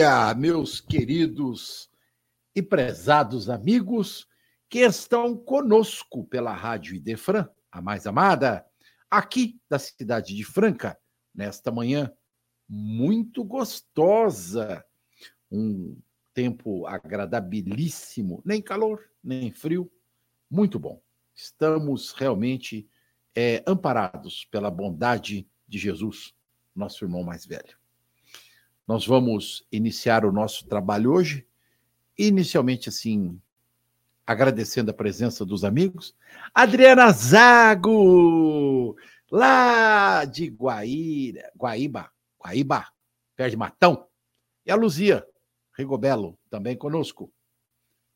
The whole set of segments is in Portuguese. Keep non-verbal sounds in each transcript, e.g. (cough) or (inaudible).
Dia, meus queridos e prezados amigos que estão conosco pela Rádio Idefran, a mais amada, aqui da cidade de Franca, nesta manhã muito gostosa. Um tempo agradabilíssimo, nem calor, nem frio, muito bom. Estamos realmente é, amparados pela bondade de Jesus, nosso irmão mais velho. Nós vamos iniciar o nosso trabalho hoje, inicialmente assim, agradecendo a presença dos amigos. Adriana Zago, lá de Guaíra, Guaíba, Guaíba, perto de Matão. E a Luzia Rigobelo, também conosco.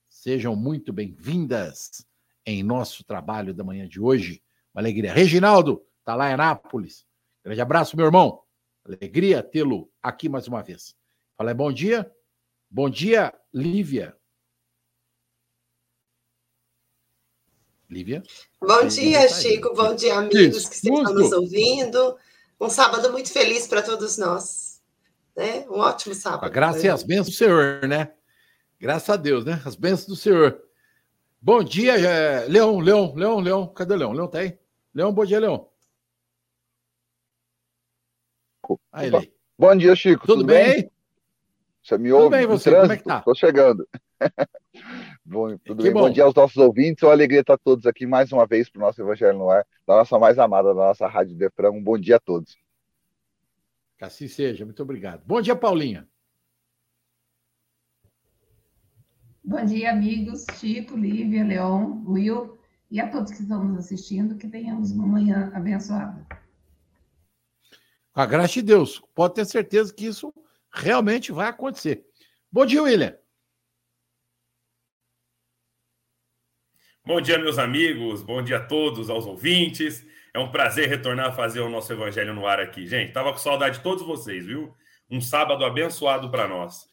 Sejam muito bem-vindas em nosso trabalho da manhã de hoje. Uma alegria. Reginaldo, está lá em Anápolis. Grande abraço, meu irmão. Alegria tê-lo aqui mais uma vez. Fala bom dia. Bom dia, Lívia. Lívia? Bom dia, Chico. Bom dia, amigos Isso, que estão nos ouvindo. Um sábado muito feliz para todos nós. Né? Um ótimo sábado. A graça e as bênçãos do Senhor, né? Graças a Deus, né? As bênçãos do Senhor. Bom dia, é... Leão, Leão, Leão, Leão. Cadê o Leão? Leão tá aí? Leão, bom dia, Leão. Aí, Bom dia, Chico. Tudo, Tudo bem? bem? Você me ouve? Tudo bem, você? Como é que tá? Estou chegando. (laughs) Bom, tudo bem. Bom. bom. dia aos nossos ouvintes. É uma alegria estar todos aqui mais uma vez para o nosso Evangelho no Ar, da nossa mais amada, da nossa Rádio Defran. Um bom dia a todos. Que assim seja. Muito obrigado. Bom dia, Paulinha. Bom dia, amigos. Chico, Lívia, Leon, Will e a todos que estão nos assistindo. Que tenhamos uma manhã abençoada. Com a graça de Deus. Pode ter certeza que isso realmente vai acontecer. Bom dia, William. Bom dia, meus amigos. Bom dia a todos, aos ouvintes. É um prazer retornar a fazer o nosso Evangelho no ar aqui. Gente, tava com saudade de todos vocês, viu? Um sábado abençoado para nós.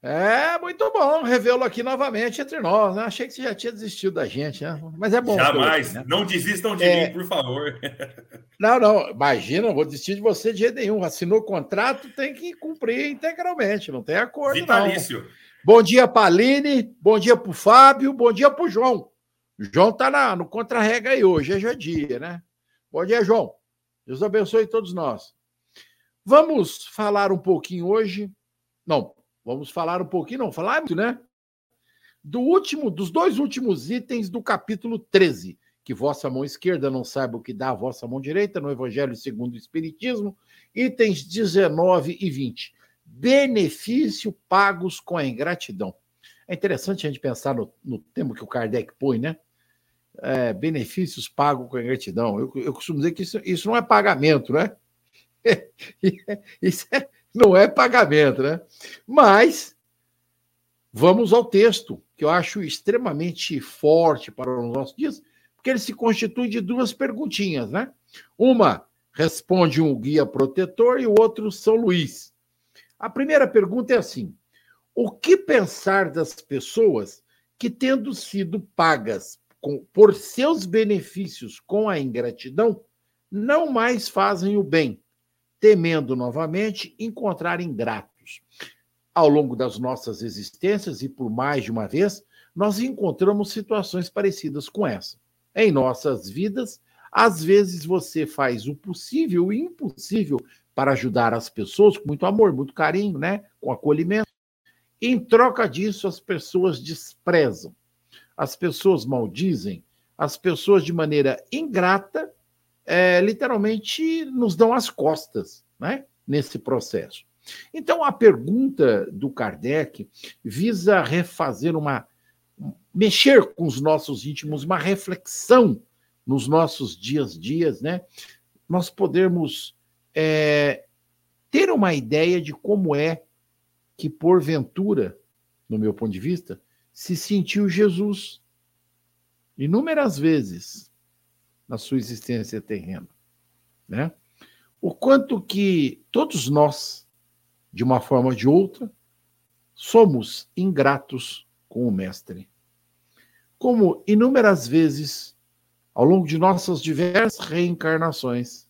É, muito bom revê-lo aqui novamente entre nós. Né? Achei que você já tinha desistido da gente, né? Mas é bom. Jamais. Aqui, né? Não desistam de é... mim, por favor. (laughs) Não, não. Imagina, vou desistir de você de jeito nenhum. Assinou o contrato, tem que cumprir integralmente. Não tem acordo, Vitalício. Não. Bom dia para Aline, bom dia para o Fábio, bom dia para o João. O João está no contra-rega aí hoje, é já dia, né? Bom dia, João. Deus abençoe todos nós. Vamos falar um pouquinho hoje. Não, vamos falar um pouquinho, não, falar muito, né? Do último, dos dois últimos itens do capítulo 13. Que vossa mão esquerda não saiba o que dá a vossa mão direita, no Evangelho segundo o Espiritismo, itens 19 e 20 benefício pagos com a ingratidão. É interessante a gente pensar no, no termo que o Kardec põe, né? É, benefícios pagos com a ingratidão. Eu, eu costumo dizer que isso, isso não é pagamento, né? (laughs) isso é, não é pagamento, né? Mas vamos ao texto, que eu acho extremamente forte para os nossos dias, porque ele se constitui de duas perguntinhas, né? Uma responde um guia protetor e o outro São Luís. A primeira pergunta é assim: o que pensar das pessoas que, tendo sido pagas com, por seus benefícios com a ingratidão, não mais fazem o bem, temendo novamente encontrar ingratos? Ao longo das nossas existências, e por mais de uma vez, nós encontramos situações parecidas com essa. Em nossas vidas, às vezes você faz o possível e o impossível para ajudar as pessoas com muito amor, muito carinho, né? com acolhimento. Em troca disso, as pessoas desprezam, as pessoas maldizem, as pessoas, de maneira ingrata, é, literalmente nos dão as costas né? nesse processo. Então, a pergunta do Kardec visa refazer uma. mexer com os nossos íntimos, uma reflexão nos nossos dias dias, né? Nós podermos é, ter uma ideia de como é que, porventura, no meu ponto de vista, se sentiu Jesus inúmeras vezes na sua existência terrena, né? O quanto que todos nós, de uma forma ou de outra, somos ingratos com o mestre. Como inúmeras vezes, ao longo de nossas diversas reencarnações,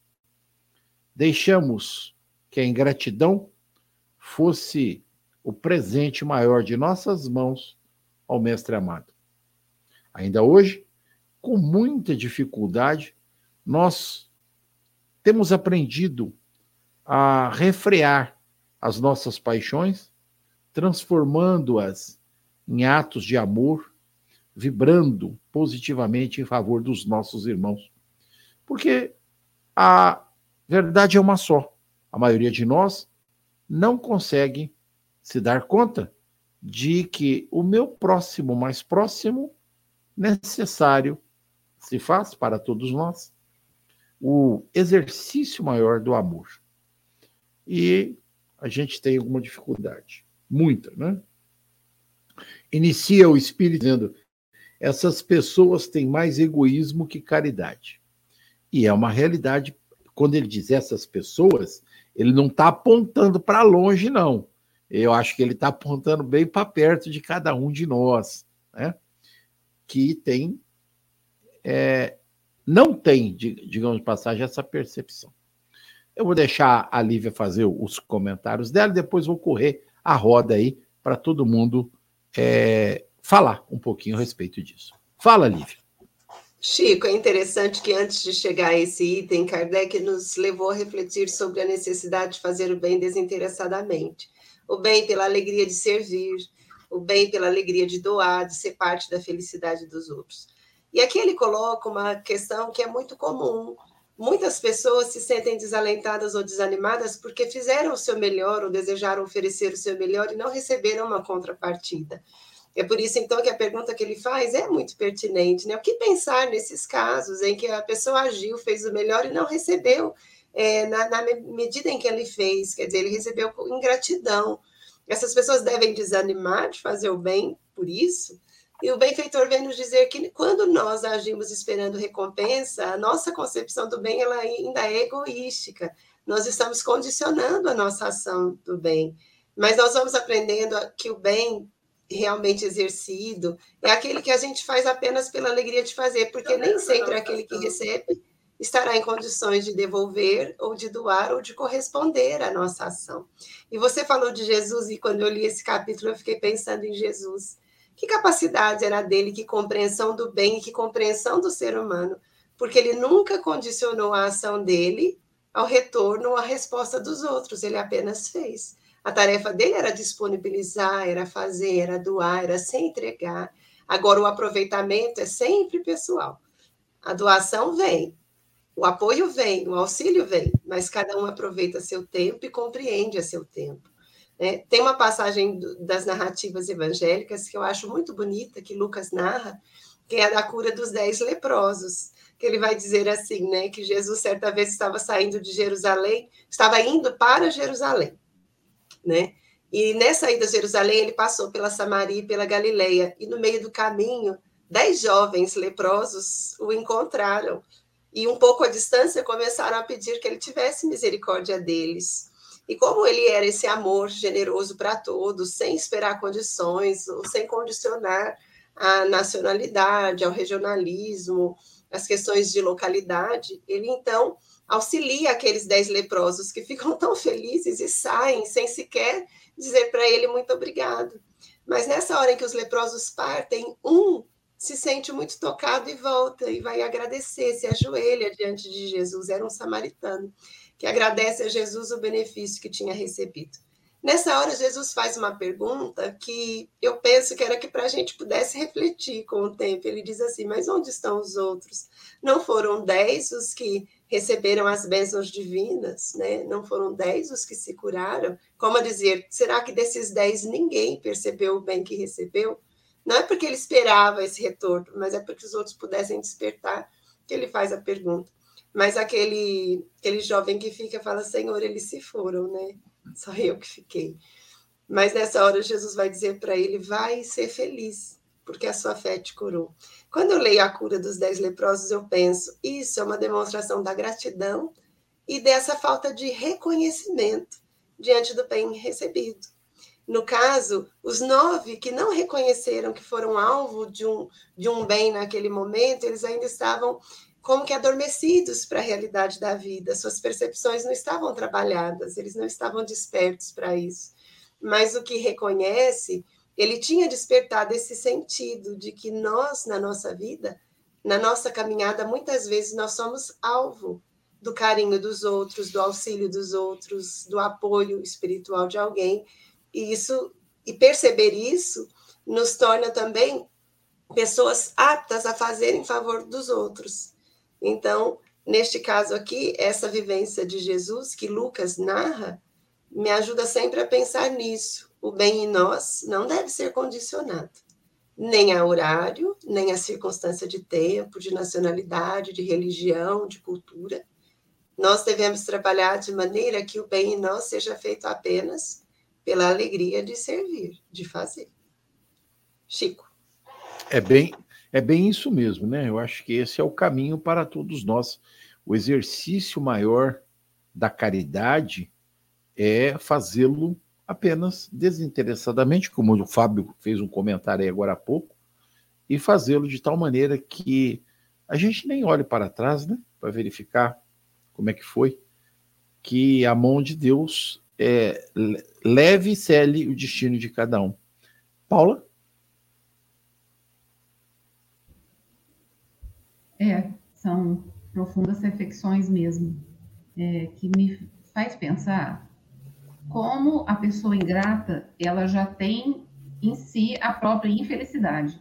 deixamos que a ingratidão fosse o presente maior de nossas mãos ao Mestre amado. Ainda hoje, com muita dificuldade, nós temos aprendido a refrear as nossas paixões, transformando-as em atos de amor, vibrando positivamente em favor dos nossos irmãos. Porque a verdade é uma só. A maioria de nós não consegue se dar conta de que o meu próximo mais próximo necessário se faz para todos nós o exercício maior do amor. E a gente tem alguma dificuldade, muita, né? Inicia o Espírito dizendo: essas pessoas têm mais egoísmo que caridade. E é uma realidade. Quando ele diz essas pessoas, ele não está apontando para longe, não. Eu acho que ele está apontando bem para perto de cada um de nós, né? que tem, é, não tem, digamos de passagem, essa percepção. Eu vou deixar a Lívia fazer os comentários dela, depois vou correr a roda aí para todo mundo é, falar um pouquinho a respeito disso. Fala, Lívia. Chico, é interessante que antes de chegar a esse item, Kardec nos levou a refletir sobre a necessidade de fazer o bem desinteressadamente. O bem pela alegria de servir, o bem pela alegria de doar, de ser parte da felicidade dos outros. E aqui ele coloca uma questão que é muito comum. Muitas pessoas se sentem desalentadas ou desanimadas porque fizeram o seu melhor ou desejaram oferecer o seu melhor e não receberam uma contrapartida. É por isso, então, que a pergunta que ele faz é muito pertinente. Né? O que pensar nesses casos em que a pessoa agiu, fez o melhor e não recebeu é, na, na, medida em que ele fez? Quer dizer, ele recebeu ingratidão. Essas pessoas devem desanimar de fazer o bem por isso? E o benfeitor vem nos dizer que quando nós agimos esperando recompensa, a nossa concepção do bem ela ainda é egoística. Nós estamos condicionando a nossa ação do bem. Mas nós vamos aprendendo que o bem realmente exercido é aquele que a gente faz apenas pela alegria de fazer, porque nem sempre aquele que recebe estará em condições de devolver ou de doar ou de corresponder à nossa ação. E você falou de Jesus e quando eu li esse capítulo eu fiquei pensando em Jesus. Que capacidade era dele, que compreensão do bem que compreensão do ser humano, porque ele nunca condicionou a ação dele ao retorno ou à resposta dos outros, ele apenas fez. A tarefa dele era disponibilizar, era fazer, era doar, era se entregar. Agora, o aproveitamento é sempre pessoal. A doação vem, o apoio vem, o auxílio vem, mas cada um aproveita seu tempo e compreende a seu tempo. É, tem uma passagem das narrativas evangélicas que eu acho muito bonita, que Lucas narra, que é a da cura dos dez leprosos, que ele vai dizer assim, né, que Jesus certa vez estava saindo de Jerusalém, estava indo para Jerusalém né? E nessa ida a Jerusalém, ele passou pela Samaria e pela Galileia, e no meio do caminho, dez jovens leprosos o encontraram, e um pouco à distância começaram a pedir que ele tivesse misericórdia deles. E como ele era esse amor generoso para todos, sem esperar condições, sem condicionar a nacionalidade, ao regionalismo, as questões de localidade, ele então auxilia aqueles dez leprosos que ficam tão felizes e saem sem sequer dizer para ele muito obrigado. Mas nessa hora em que os leprosos partem, um se sente muito tocado e volta e vai agradecer, se ajoelha diante de Jesus. Era um samaritano que agradece a Jesus o benefício que tinha recebido. Nessa hora, Jesus faz uma pergunta que eu penso que era que para a gente pudesse refletir com o tempo. Ele diz assim: Mas onde estão os outros? Não foram dez os que receberam as bênçãos divinas, né? Não foram dez os que se curaram? Como a dizer, será que desses dez ninguém percebeu o bem que recebeu? Não é porque ele esperava esse retorno, mas é porque os outros pudessem despertar que ele faz a pergunta. Mas aquele, aquele jovem que fica fala, Senhor, eles se foram, né? Só eu que fiquei. Mas nessa hora Jesus vai dizer para ele: vai ser feliz, porque a sua fé te curou. Quando eu leio a cura dos dez leprosos, eu penso: isso é uma demonstração da gratidão e dessa falta de reconhecimento diante do bem recebido. No caso, os nove que não reconheceram que foram alvo de um, de um bem naquele momento, eles ainda estavam como que adormecidos para a realidade da vida, suas percepções não estavam trabalhadas, eles não estavam despertos para isso. Mas o que reconhece, ele tinha despertado esse sentido de que nós, na nossa vida, na nossa caminhada, muitas vezes nós somos alvo do carinho dos outros, do auxílio dos outros, do apoio espiritual de alguém e isso e perceber isso nos torna também pessoas aptas a fazer em favor dos outros. Então, neste caso aqui, essa vivência de Jesus que Lucas narra me ajuda sempre a pensar nisso. O bem em nós não deve ser condicionado nem a horário, nem a circunstância de tempo, de nacionalidade, de religião, de cultura. Nós devemos trabalhar de maneira que o bem em nós seja feito apenas pela alegria de servir, de fazer. Chico. É bem, é bem isso mesmo, né? Eu acho que esse é o caminho para todos nós. O exercício maior da caridade é fazê-lo apenas desinteressadamente, como o Fábio fez um comentário aí agora há pouco, e fazê-lo de tal maneira que a gente nem olhe para trás, né? Para verificar como é que foi, que a mão de Deus é, leve e cele o destino de cada um. Paula? É, são profundas reflexões mesmo, é, que me faz pensar como a pessoa ingrata, ela já tem em si a própria infelicidade,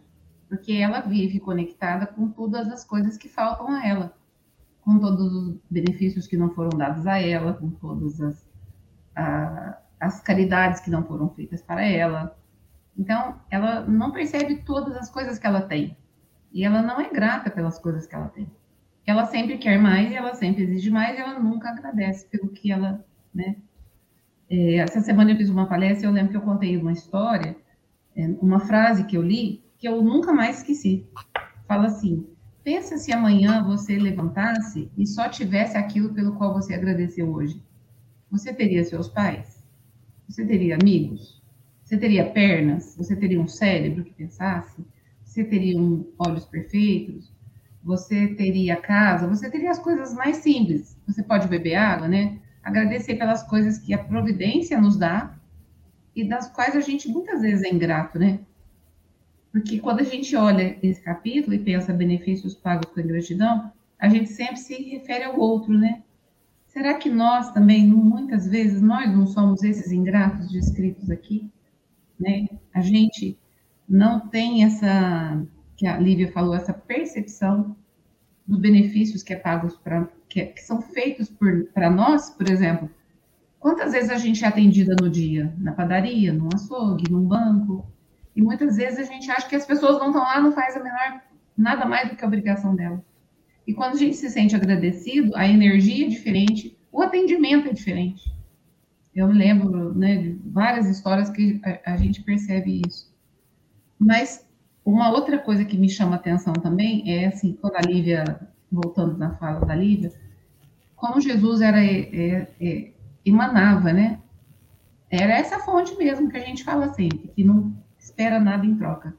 porque ela vive conectada com todas as coisas que faltam a ela, com todos os benefícios que não foram dados a ela, com todas as a, as caridades que não foram feitas para ela. Então, ela não percebe todas as coisas que ela tem. E ela não é grata pelas coisas que ela tem. Ela sempre quer mais, ela sempre exige mais, e ela nunca agradece pelo que ela, né? É, essa semana eu fiz uma palestra, eu lembro que eu contei uma história, é, uma frase que eu li, que eu nunca mais esqueci. Fala assim: pensa se amanhã você levantasse e só tivesse aquilo pelo qual você agradeceu hoje. Você teria seus pais? Você teria amigos? Você teria pernas? Você teria um cérebro que pensasse? Você teria um, olhos perfeitos? Você teria casa? Você teria as coisas mais simples. Você pode beber água, né? Agradecer pelas coisas que a providência nos dá e das quais a gente muitas vezes é ingrato, né? Porque quando a gente olha esse capítulo e pensa benefícios pagos com ingratidão, a gente sempre se refere ao outro, né? Será que nós também, muitas vezes, nós não somos esses ingratos descritos aqui? Né? A gente não tem essa, que a Lívia falou, essa percepção dos benefícios que é pagos para que, que, são feitos para nós, por exemplo. Quantas vezes a gente é atendida no dia? Na padaria, no açougue, num banco? E muitas vezes a gente acha que as pessoas não estão lá, não faz a menor nada mais do que a obrigação dela. E quando a gente se sente agradecido, a energia é diferente, o atendimento é diferente. Eu me lembro né, de várias histórias que a, a gente percebe isso. Mas uma outra coisa que me chama atenção também é assim, quando a Lívia, voltando na fala da Lívia, como Jesus era é, é, emanava, né? Era essa fonte mesmo que a gente fala sempre, que não espera nada em troca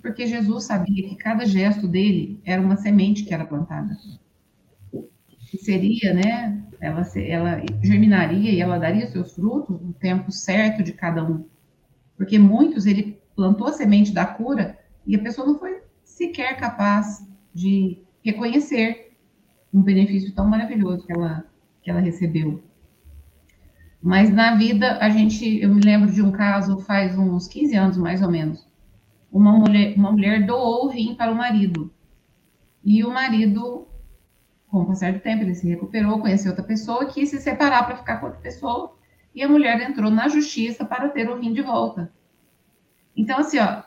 porque Jesus sabia que cada gesto dele era uma semente que era plantada. Que seria, né? Ela, ela germinaria e ela daria seus frutos no tempo certo de cada um. Porque muitos ele plantou a semente da cura e a pessoa não foi sequer capaz de reconhecer um benefício tão maravilhoso que ela, que ela recebeu. Mas na vida, a gente, eu me lembro de um caso faz uns 15 anos mais ou menos, uma mulher, uma mulher doou o rim para o marido. E o marido, com o passar do tempo, ele se recuperou, conheceu outra pessoa, quis se separar para ficar com outra pessoa, e a mulher entrou na justiça para ter o rim de volta. Então, assim, ó,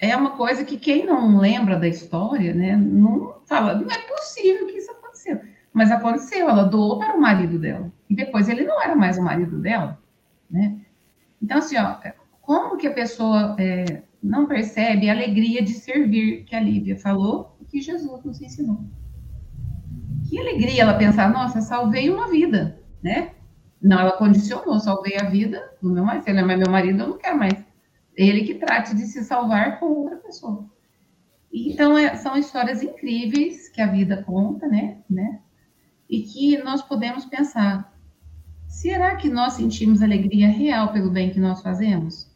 é uma coisa que quem não lembra da história, né, não fala, não é possível que isso aconteceu. Mas aconteceu, ela doou para o marido dela. E depois ele não era mais o marido dela, né? Então, assim, ó, como que a pessoa é, não percebe a alegria de servir que a Lívia falou e que Jesus nos ensinou? Que alegria ela pensar, nossa, salvei uma vida, né? Não, ela condicionou, salvei a vida do meu marido. Ele é meu marido, eu não quero mais. Ele que trate de se salvar com outra pessoa. Então, é, são histórias incríveis que a vida conta, né? né? E que nós podemos pensar: será que nós sentimos alegria real pelo bem que nós fazemos?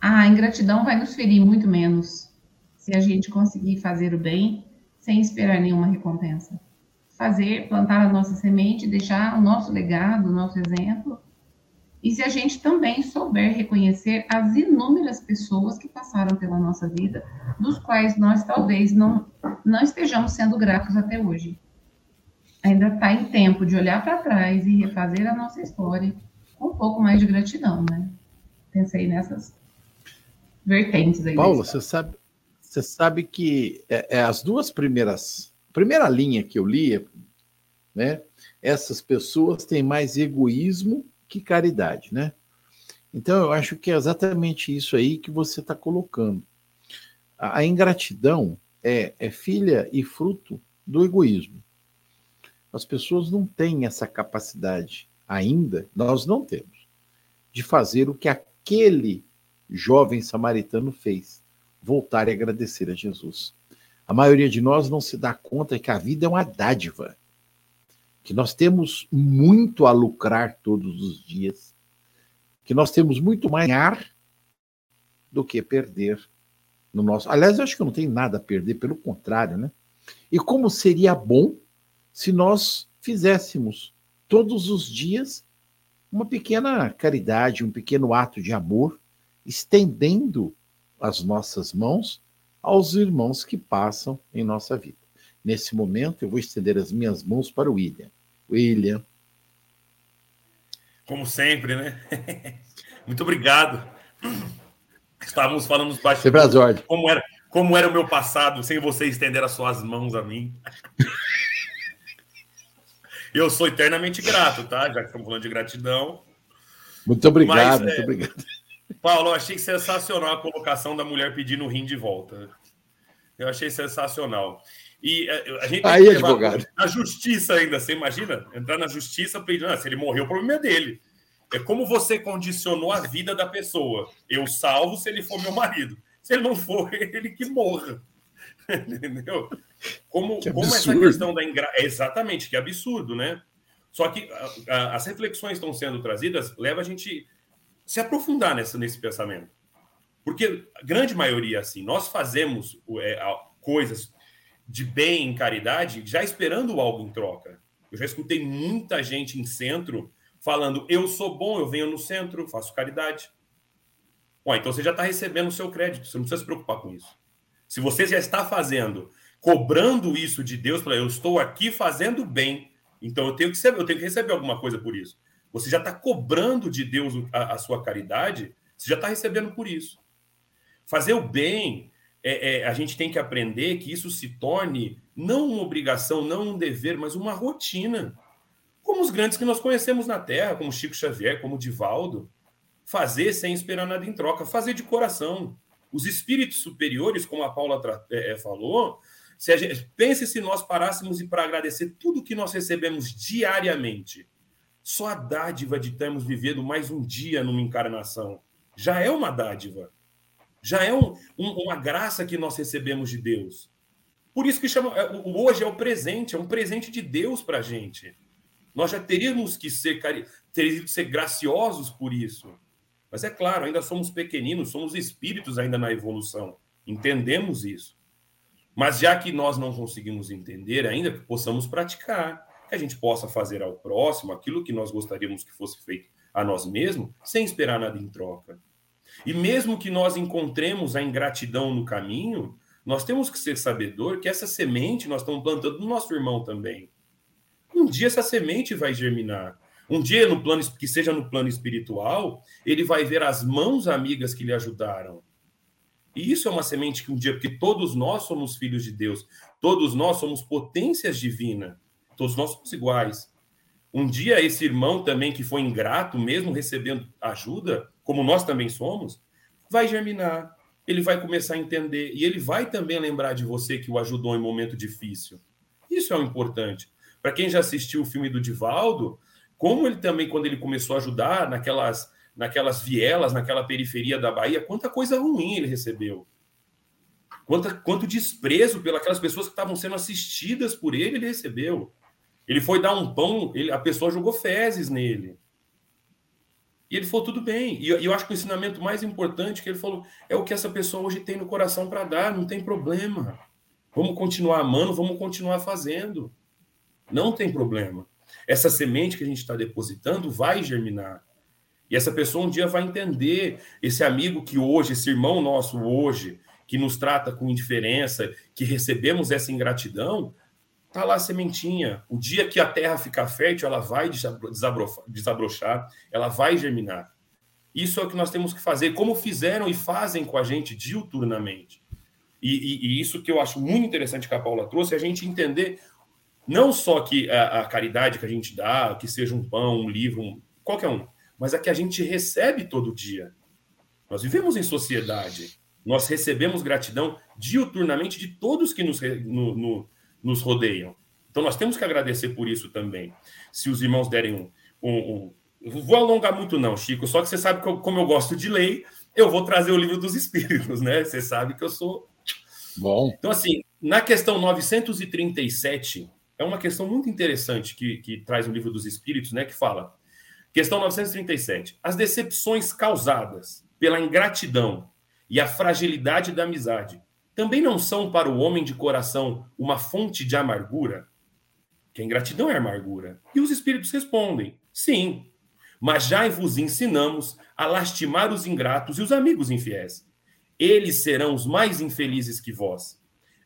A ingratidão vai nos ferir muito menos se a gente conseguir fazer o bem sem esperar nenhuma recompensa. Fazer, plantar a nossa semente, deixar o nosso legado, o nosso exemplo e se a gente também souber reconhecer as inúmeras pessoas que passaram pela nossa vida, dos quais nós talvez não, não estejamos sendo gratos até hoje. Ainda está em tempo de olhar para trás e refazer a nossa história com um pouco mais de gratidão, né? Pensei nessas vertentes aí. Paulo, você sabe, você sabe que é, é, as duas primeiras, primeira linha que eu li, né? Essas pessoas têm mais egoísmo que caridade, né? Então, eu acho que é exatamente isso aí que você está colocando. A, a ingratidão é, é filha e fruto do egoísmo. As pessoas não têm essa capacidade ainda, nós não temos, de fazer o que aquele jovem samaritano fez, voltar e agradecer a Jesus. A maioria de nós não se dá conta que a vida é uma dádiva que nós temos muito a lucrar todos os dias, que nós temos muito mais ganhar do que perder no nosso. Aliás, eu acho que não tenho nada a perder, pelo contrário, né? E como seria bom se nós fizéssemos todos os dias uma pequena caridade, um pequeno ato de amor, estendendo as nossas mãos aos irmãos que passam em nossa vida. Nesse momento, eu vou estender as minhas mãos para o William. William. Como sempre, né? (laughs) Muito obrigado. Estávamos falando nos bastidores. Como era, como era o meu passado sem você estender as suas mãos a mim. (laughs) Eu sou eternamente grato, tá? Já que estamos falando de gratidão. Muito obrigado, Mas, muito é, obrigado. (laughs) Paulo, eu achei sensacional a colocação da mulher pedindo o rim de volta. Eu achei sensacional. E eh, a gente Aí, advogado. Na justiça ainda, você imagina? Entrar na justiça pedindo, ah, se ele morreu, o problema é dele. É como você condicionou a vida da pessoa. Eu salvo se ele for meu marido. Se ele não for, (laughs) ele que morra. (laughs) Entendeu? Como, que como essa questão da ingra... É exatamente, que absurdo, né? Só que a, a, as reflexões estão sendo trazidas, leva a gente se aprofundar nessa, nesse pensamento. Porque a grande maioria, assim, nós fazemos é, coisas de bem, em caridade, já esperando algo em troca. Eu já escutei muita gente em centro falando: eu sou bom, eu venho no centro, faço caridade. Bom, então você já está recebendo o seu crédito, você não precisa se preocupar com isso. Se você já está fazendo, cobrando isso de Deus, para eu estou aqui fazendo bem, então eu tenho que, eu tenho que receber alguma coisa por isso. Você já está cobrando de Deus a, a sua caridade, você já está recebendo por isso. Fazer o bem é, é, a gente tem que aprender que isso se torne não uma obrigação, não um dever, mas uma rotina. Como os grandes que nós conhecemos na Terra, como Chico Xavier, como Divaldo. Fazer sem esperar nada em troca, fazer de coração. Os espíritos superiores, como a Paula é, é, falou, se gente, pense se nós parássemos e para agradecer tudo que nós recebemos diariamente. Só a dádiva de termos vivido mais um dia numa encarnação já é uma dádiva já é um, um, uma graça que nós recebemos de Deus. Por isso que chama, é, hoje é o presente, é um presente de Deus para a gente. Nós já teríamos que ser, teríamos que ser graciosos por isso. Mas é claro, ainda somos pequeninos, somos espíritos ainda na evolução. Entendemos isso. Mas já que nós não conseguimos entender ainda, que possamos praticar, que a gente possa fazer ao próximo aquilo que nós gostaríamos que fosse feito a nós mesmos, sem esperar nada em troca. E mesmo que nós encontremos a ingratidão no caminho, nós temos que ser sabedor que essa semente nós estamos plantando no nosso irmão também. Um dia essa semente vai germinar. Um dia, no plano que seja no plano espiritual, ele vai ver as mãos amigas que lhe ajudaram. E isso é uma semente que um dia, porque todos nós somos filhos de Deus, todos nós somos potências divinas, todos nós somos iguais. um dia esse irmão também que foi ingrato, mesmo recebendo ajuda, como nós também somos, vai germinar, ele vai começar a entender e ele vai também lembrar de você que o ajudou em momento difícil. Isso é o importante. Para quem já assistiu o filme do Divaldo, como ele também, quando ele começou a ajudar naquelas, naquelas vielas, naquela periferia da Bahia, quanta coisa ruim ele recebeu. Quanta, quanto desprezo pelas pessoas que estavam sendo assistidas por ele, ele recebeu. Ele foi dar um pão, ele, a pessoa jogou fezes nele. E ele falou, tudo bem. E eu, acho que o ensinamento mais importante que ele falou é o que essa pessoa hoje tem no coração para dar, não tem problema. Vamos continuar amando, vamos continuar fazendo. Não tem problema. Essa semente que a gente está depositando vai germinar. E essa pessoa um dia vai entender esse amigo que hoje, esse irmão nosso hoje, que nos trata com indiferença, que recebemos essa ingratidão, tá lá a sementinha. O dia que a terra ficar fértil, ela vai desabrochar, ela vai germinar. Isso é o que nós temos que fazer, como fizeram e fazem com a gente diuturnamente. E, e, e isso que eu acho muito interessante que a Paula trouxe, é a gente entender não só que a, a, caridade que a gente dá, que seja um pão, um livro, um, qualquer um, mas a que a gente recebe todo dia. Nós vivemos em sociedade. Nós recebemos gratidão diuturnamente de todos que nos, no, no, nos rodeiam. Então nós temos que agradecer por isso também. Se os irmãos derem um. um, um... Vou alongar muito, não, Chico, só que você sabe que eu, como eu gosto de lei, eu vou trazer o livro dos Espíritos, né? Você sabe que eu sou. Bom. Então, assim, na questão 937, é uma questão muito interessante que, que traz o livro dos Espíritos, né? Que fala. Questão 937. As decepções causadas pela ingratidão e a fragilidade da amizade também não são para o homem de coração uma fonte de amargura? Que a ingratidão é amargura. E os espíritos respondem: sim, mas já vos ensinamos a lastimar os ingratos e os amigos infiéis. Eles serão os mais infelizes que vós.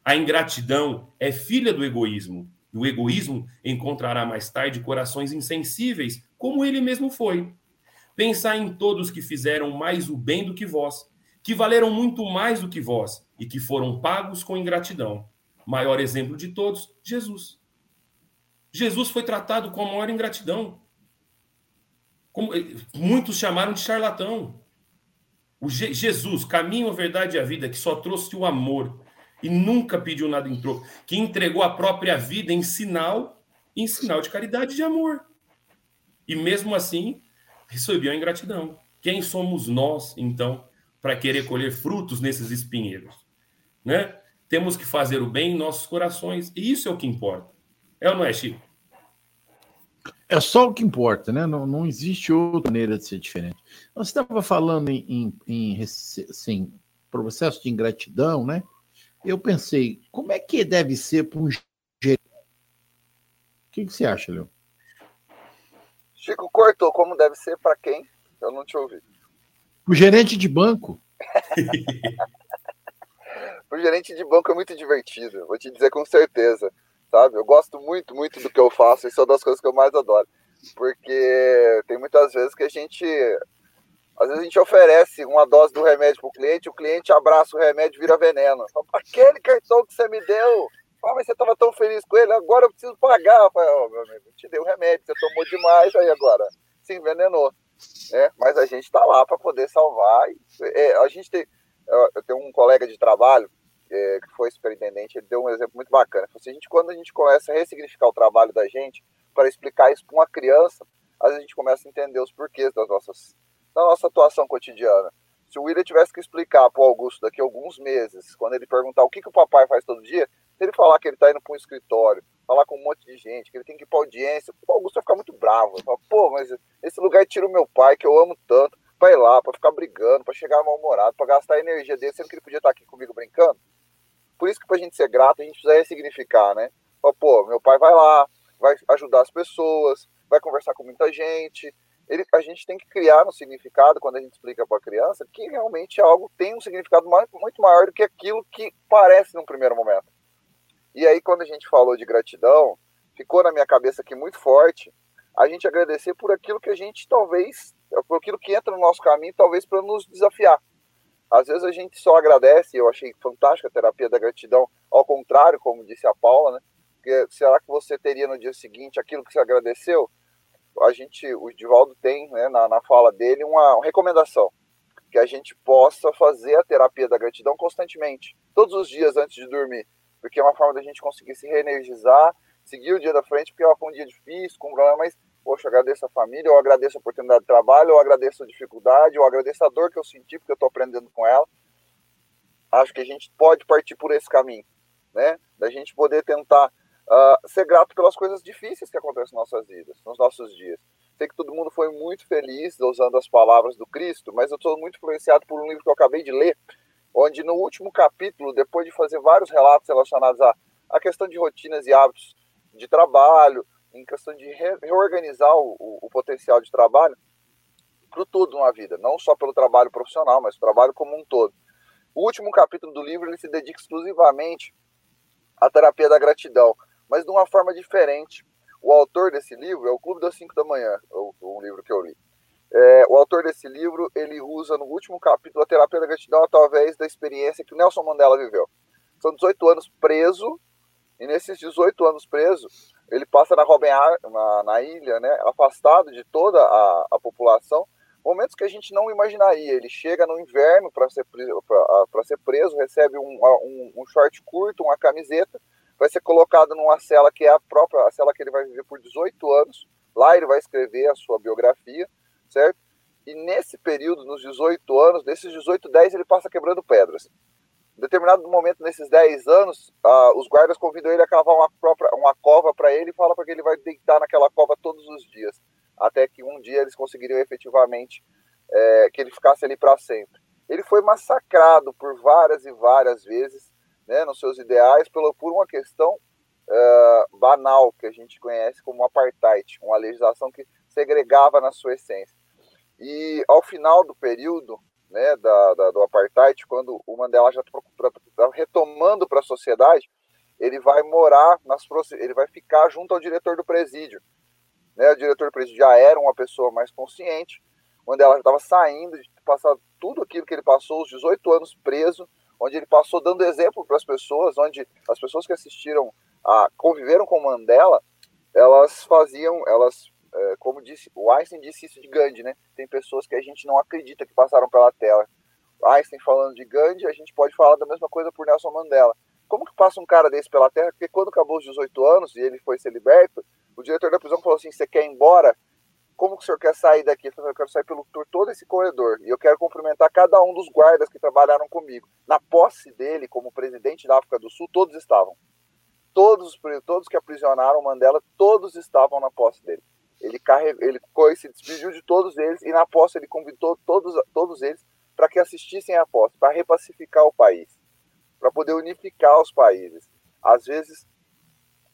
A ingratidão é filha do egoísmo, e o egoísmo encontrará mais tarde corações insensíveis, como ele mesmo foi. Pensai em todos que fizeram mais o bem do que vós, que valeram muito mais do que vós e que foram pagos com ingratidão. Maior exemplo de todos, Jesus. Jesus foi tratado com a maior ingratidão. Como, eh, muitos chamaram de charlatão. O Je Jesus, caminho, a verdade e a vida, que só trouxe o amor e nunca pediu nada em troco, que entregou a própria vida em sinal, em sinal de caridade e de amor. E mesmo assim, recebeu a ingratidão. Quem somos nós, então, para querer colher frutos nesses espinheiros. Né? Temos que fazer o bem em nossos corações, e isso é o que importa. É ou não é, Chico? É só o que importa, né? Não, não existe outra maneira de ser diferente. Você estava falando em, em, em assim, processo de ingratidão, né? Eu pensei, como é que deve ser para um gerente? O que, que você acha, Léo? Chico cortou, como deve ser para quem? Eu não te ouvi. O gerente de banco. (laughs) o gerente de banco é muito divertido, vou te dizer com certeza, sabe? Eu gosto muito, muito do que eu faço, isso é uma das coisas que eu mais adoro. Porque tem muitas vezes que a gente. Às vezes a gente oferece uma dose do remédio para o cliente, o cliente abraça o remédio vira veneno. Aquele cartão que você me deu, ah, mas você estava tão feliz com ele, agora eu preciso pagar. Falo, oh, meu amigo, te dei o remédio, você tomou demais, aí agora se envenenou né? Mas a gente está lá para poder salvar. É, a gente tem, eu tenho um colega de trabalho é, que foi superintendente, ele deu um exemplo muito bacana. Assim, a gente, quando a gente começa a ressignificar o trabalho da gente para explicar isso para uma criança, às vezes a gente começa a entender os porquês das nossas, da nossa atuação cotidiana. Se o William tivesse que explicar para o Augusto daqui a alguns meses, quando ele perguntar o que, que o papai faz todo dia, ele falar que ele está indo para um escritório, falar com um monte de gente, que ele tem que ir para audiência, o Augusto vai ficar muito bravo. Vai pô, mas esse lugar tira o meu pai, que eu amo tanto, para ir lá, para ficar brigando, para chegar mal-humorado, para gastar a energia dele, sendo que ele podia estar aqui comigo brincando. Por isso que para a gente ser grato, a gente precisa ressignificar, né? Fala, pô, meu pai vai lá, vai ajudar as pessoas, vai conversar com muita gente. Ele, a gente tem que criar um significado quando a gente explica para a criança que realmente algo tem um significado mais, muito maior do que aquilo que parece num primeiro momento. E aí, quando a gente falou de gratidão, ficou na minha cabeça aqui muito forte a gente agradecer por aquilo que a gente talvez, por aquilo que entra no nosso caminho, talvez para nos desafiar. Às vezes a gente só agradece, eu achei fantástica a terapia da gratidão, ao contrário, como disse a Paula, né? Porque será que você teria no dia seguinte aquilo que você agradeceu? a gente, o Divaldo tem né, na, na fala dele uma, uma recomendação que a gente possa fazer a terapia da gratidão constantemente, todos os dias antes de dormir, porque é uma forma da gente conseguir se reenergizar, seguir o dia da frente, porque foi um dia difícil, com um problema, mas, poxa, eu agradeço a família, eu agradeço a oportunidade de trabalho, eu agradeço a dificuldade, eu agradeço a dor que eu senti, porque eu estou aprendendo com ela. Acho que a gente pode partir por esse caminho, né? Da gente poder tentar uh, ser grato pelas coisas difíceis que acontecem nas nossas vidas, nos nossos dias. Sei que todo mundo foi muito feliz usando as palavras do Cristo, mas eu estou muito influenciado por um livro que eu acabei de ler, onde no último capítulo, depois de fazer vários relatos relacionados à, à questão de rotinas e hábitos de trabalho, em questão de re, reorganizar o, o, o, potencial de trabalho para tudo na vida, não só pelo trabalho profissional, mas o trabalho como um todo. O último capítulo do livro ele se dedica exclusivamente à terapia da gratidão, mas de uma forma diferente. O autor desse livro é o Clube das 5 da Manhã, um livro que eu li. É, o autor desse livro ele usa no último capítulo a terapia da gratidão através da experiência que Nelson Mandela viveu. São 18 anos preso e nesses 18 anos preso, ele passa na Robben na, na ilha, né, afastado de toda a, a população, momentos que a gente não imaginaria. Ele chega no inverno para ser, ser preso, recebe um, um, um, short curto, uma camiseta, vai ser colocado numa cela que é a própria a cela que ele vai viver por 18 anos. Lá ele vai escrever a sua biografia, certo? E nesse período, nos 18 anos, desses 18, 10 ele passa quebrando pedras. Em determinado momento, nesses 10 anos, uh, os guardas convidam ele a cavar uma, própria, uma cova para ele e fala para que ele vai deitar naquela cova todos os dias, até que um dia eles conseguiriam efetivamente é, que ele ficasse ali para sempre. Ele foi massacrado por várias e várias vezes, né, nos seus ideais, pelo, por uma questão uh, banal que a gente conhece como apartheid, uma legislação que segregava na sua essência. E ao final do período, né, da, da, do apartheid, quando o Mandela já está retomando para a sociedade, ele vai morar, nas, ele vai ficar junto ao diretor do presídio. Né, o diretor do presídio já era uma pessoa mais consciente, Mandela já estava saindo de passar tudo aquilo que ele passou, os 18 anos preso, onde ele passou dando exemplo para as pessoas, onde as pessoas que assistiram, a, conviveram com Mandela, elas faziam, elas como disse, o Einstein disse isso de Gandhi, né? Tem pessoas que a gente não acredita que passaram pela tela. Einstein falando de Gandhi, a gente pode falar da mesma coisa por Nelson Mandela. Como que passa um cara desse pela Terra? Porque quando acabou os 18 anos e ele foi ser liberto, o diretor da prisão falou assim: você quer ir embora? Como que o senhor quer sair daqui? Eu falei, eu quero sair pelo, por todo esse corredor. E eu quero cumprimentar cada um dos guardas que trabalharam comigo. Na posse dele, como presidente da África do Sul, todos estavam. Todos, todos que aprisionaram Mandela, todos estavam na posse dele. Ele, carregou, ele se despediu de todos eles e na posse ele convidou todos, todos eles para que assistissem à posse, para repacificar o país, para poder unificar os países. Às vezes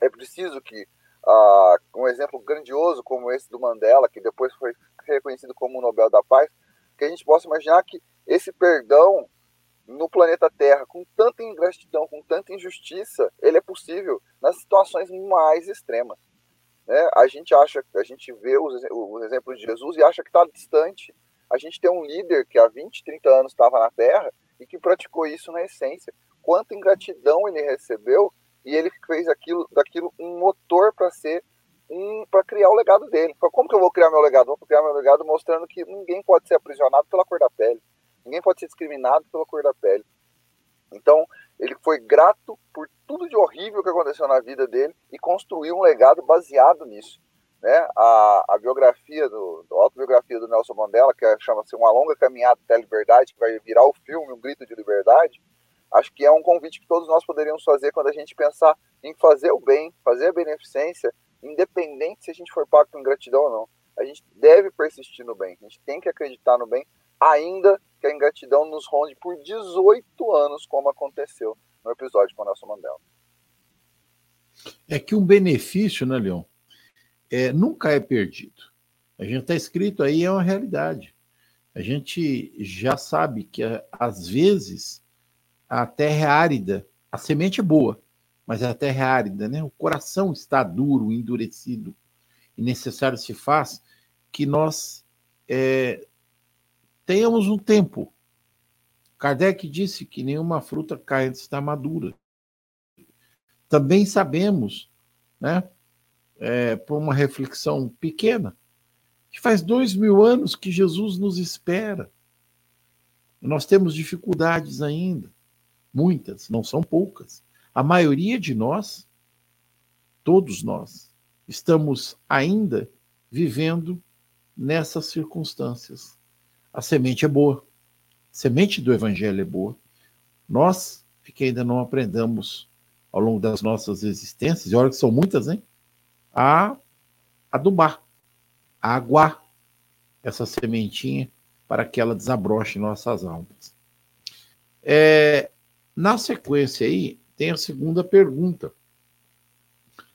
é preciso que uh, um exemplo grandioso como esse do Mandela, que depois foi reconhecido como o Nobel da Paz, que a gente possa imaginar que esse perdão no planeta Terra, com tanta ingratidão, com tanta injustiça, ele é possível nas situações mais extremas. Né? A gente acha, a gente vê os, os exemplos de Jesus e acha que está distante. A gente tem um líder que há 20, 30 anos estava na Terra e que praticou isso na essência. Quanta ingratidão ele recebeu e ele fez aquilo, daquilo um motor para ser um, para criar o legado dele. Como que eu vou criar meu legado? Vou criar meu legado mostrando que ninguém pode ser aprisionado pela cor da pele, ninguém pode ser discriminado pela cor da pele. Então, ele foi grato por tudo de horrível que aconteceu na vida dele e construiu um legado baseado nisso. Né? A, a biografia, do, a autobiografia do Nelson Mandela, que é, chama-se Uma Longa Caminhada até a Liberdade, que vai virar o filme Um Grito de Liberdade, acho que é um convite que todos nós poderíamos fazer quando a gente pensar em fazer o bem, fazer a beneficência, independente se a gente for pago com ingratidão ou não. A gente deve persistir no bem, a gente tem que acreditar no bem, ainda a ingratidão nos ronde por 18 anos, como aconteceu no episódio com Nelson Mandela. É que um benefício, né, Leon, é, nunca é perdido. A gente está escrito aí, é uma realidade. A gente já sabe que, às vezes, a terra é árida, a semente é boa, mas a terra é árida, né? O coração está duro, endurecido, e necessário se faz que nós é, tenhamos um tempo. Kardec disse que nenhuma fruta cai antes da madura. Também sabemos, né, é, por uma reflexão pequena, Faz dois mil anos que Jesus nos espera. Nós temos dificuldades ainda, muitas, não são poucas. A maioria de nós, todos nós, estamos ainda vivendo nessas circunstâncias. A semente é boa, a semente do Evangelho é boa. Nós, que ainda não aprendamos ao longo das nossas existências, e olha que são muitas, hein? A adubar, a aguar essa sementinha para que ela desabroche nossas almas. É, na sequência aí, tem a segunda pergunta.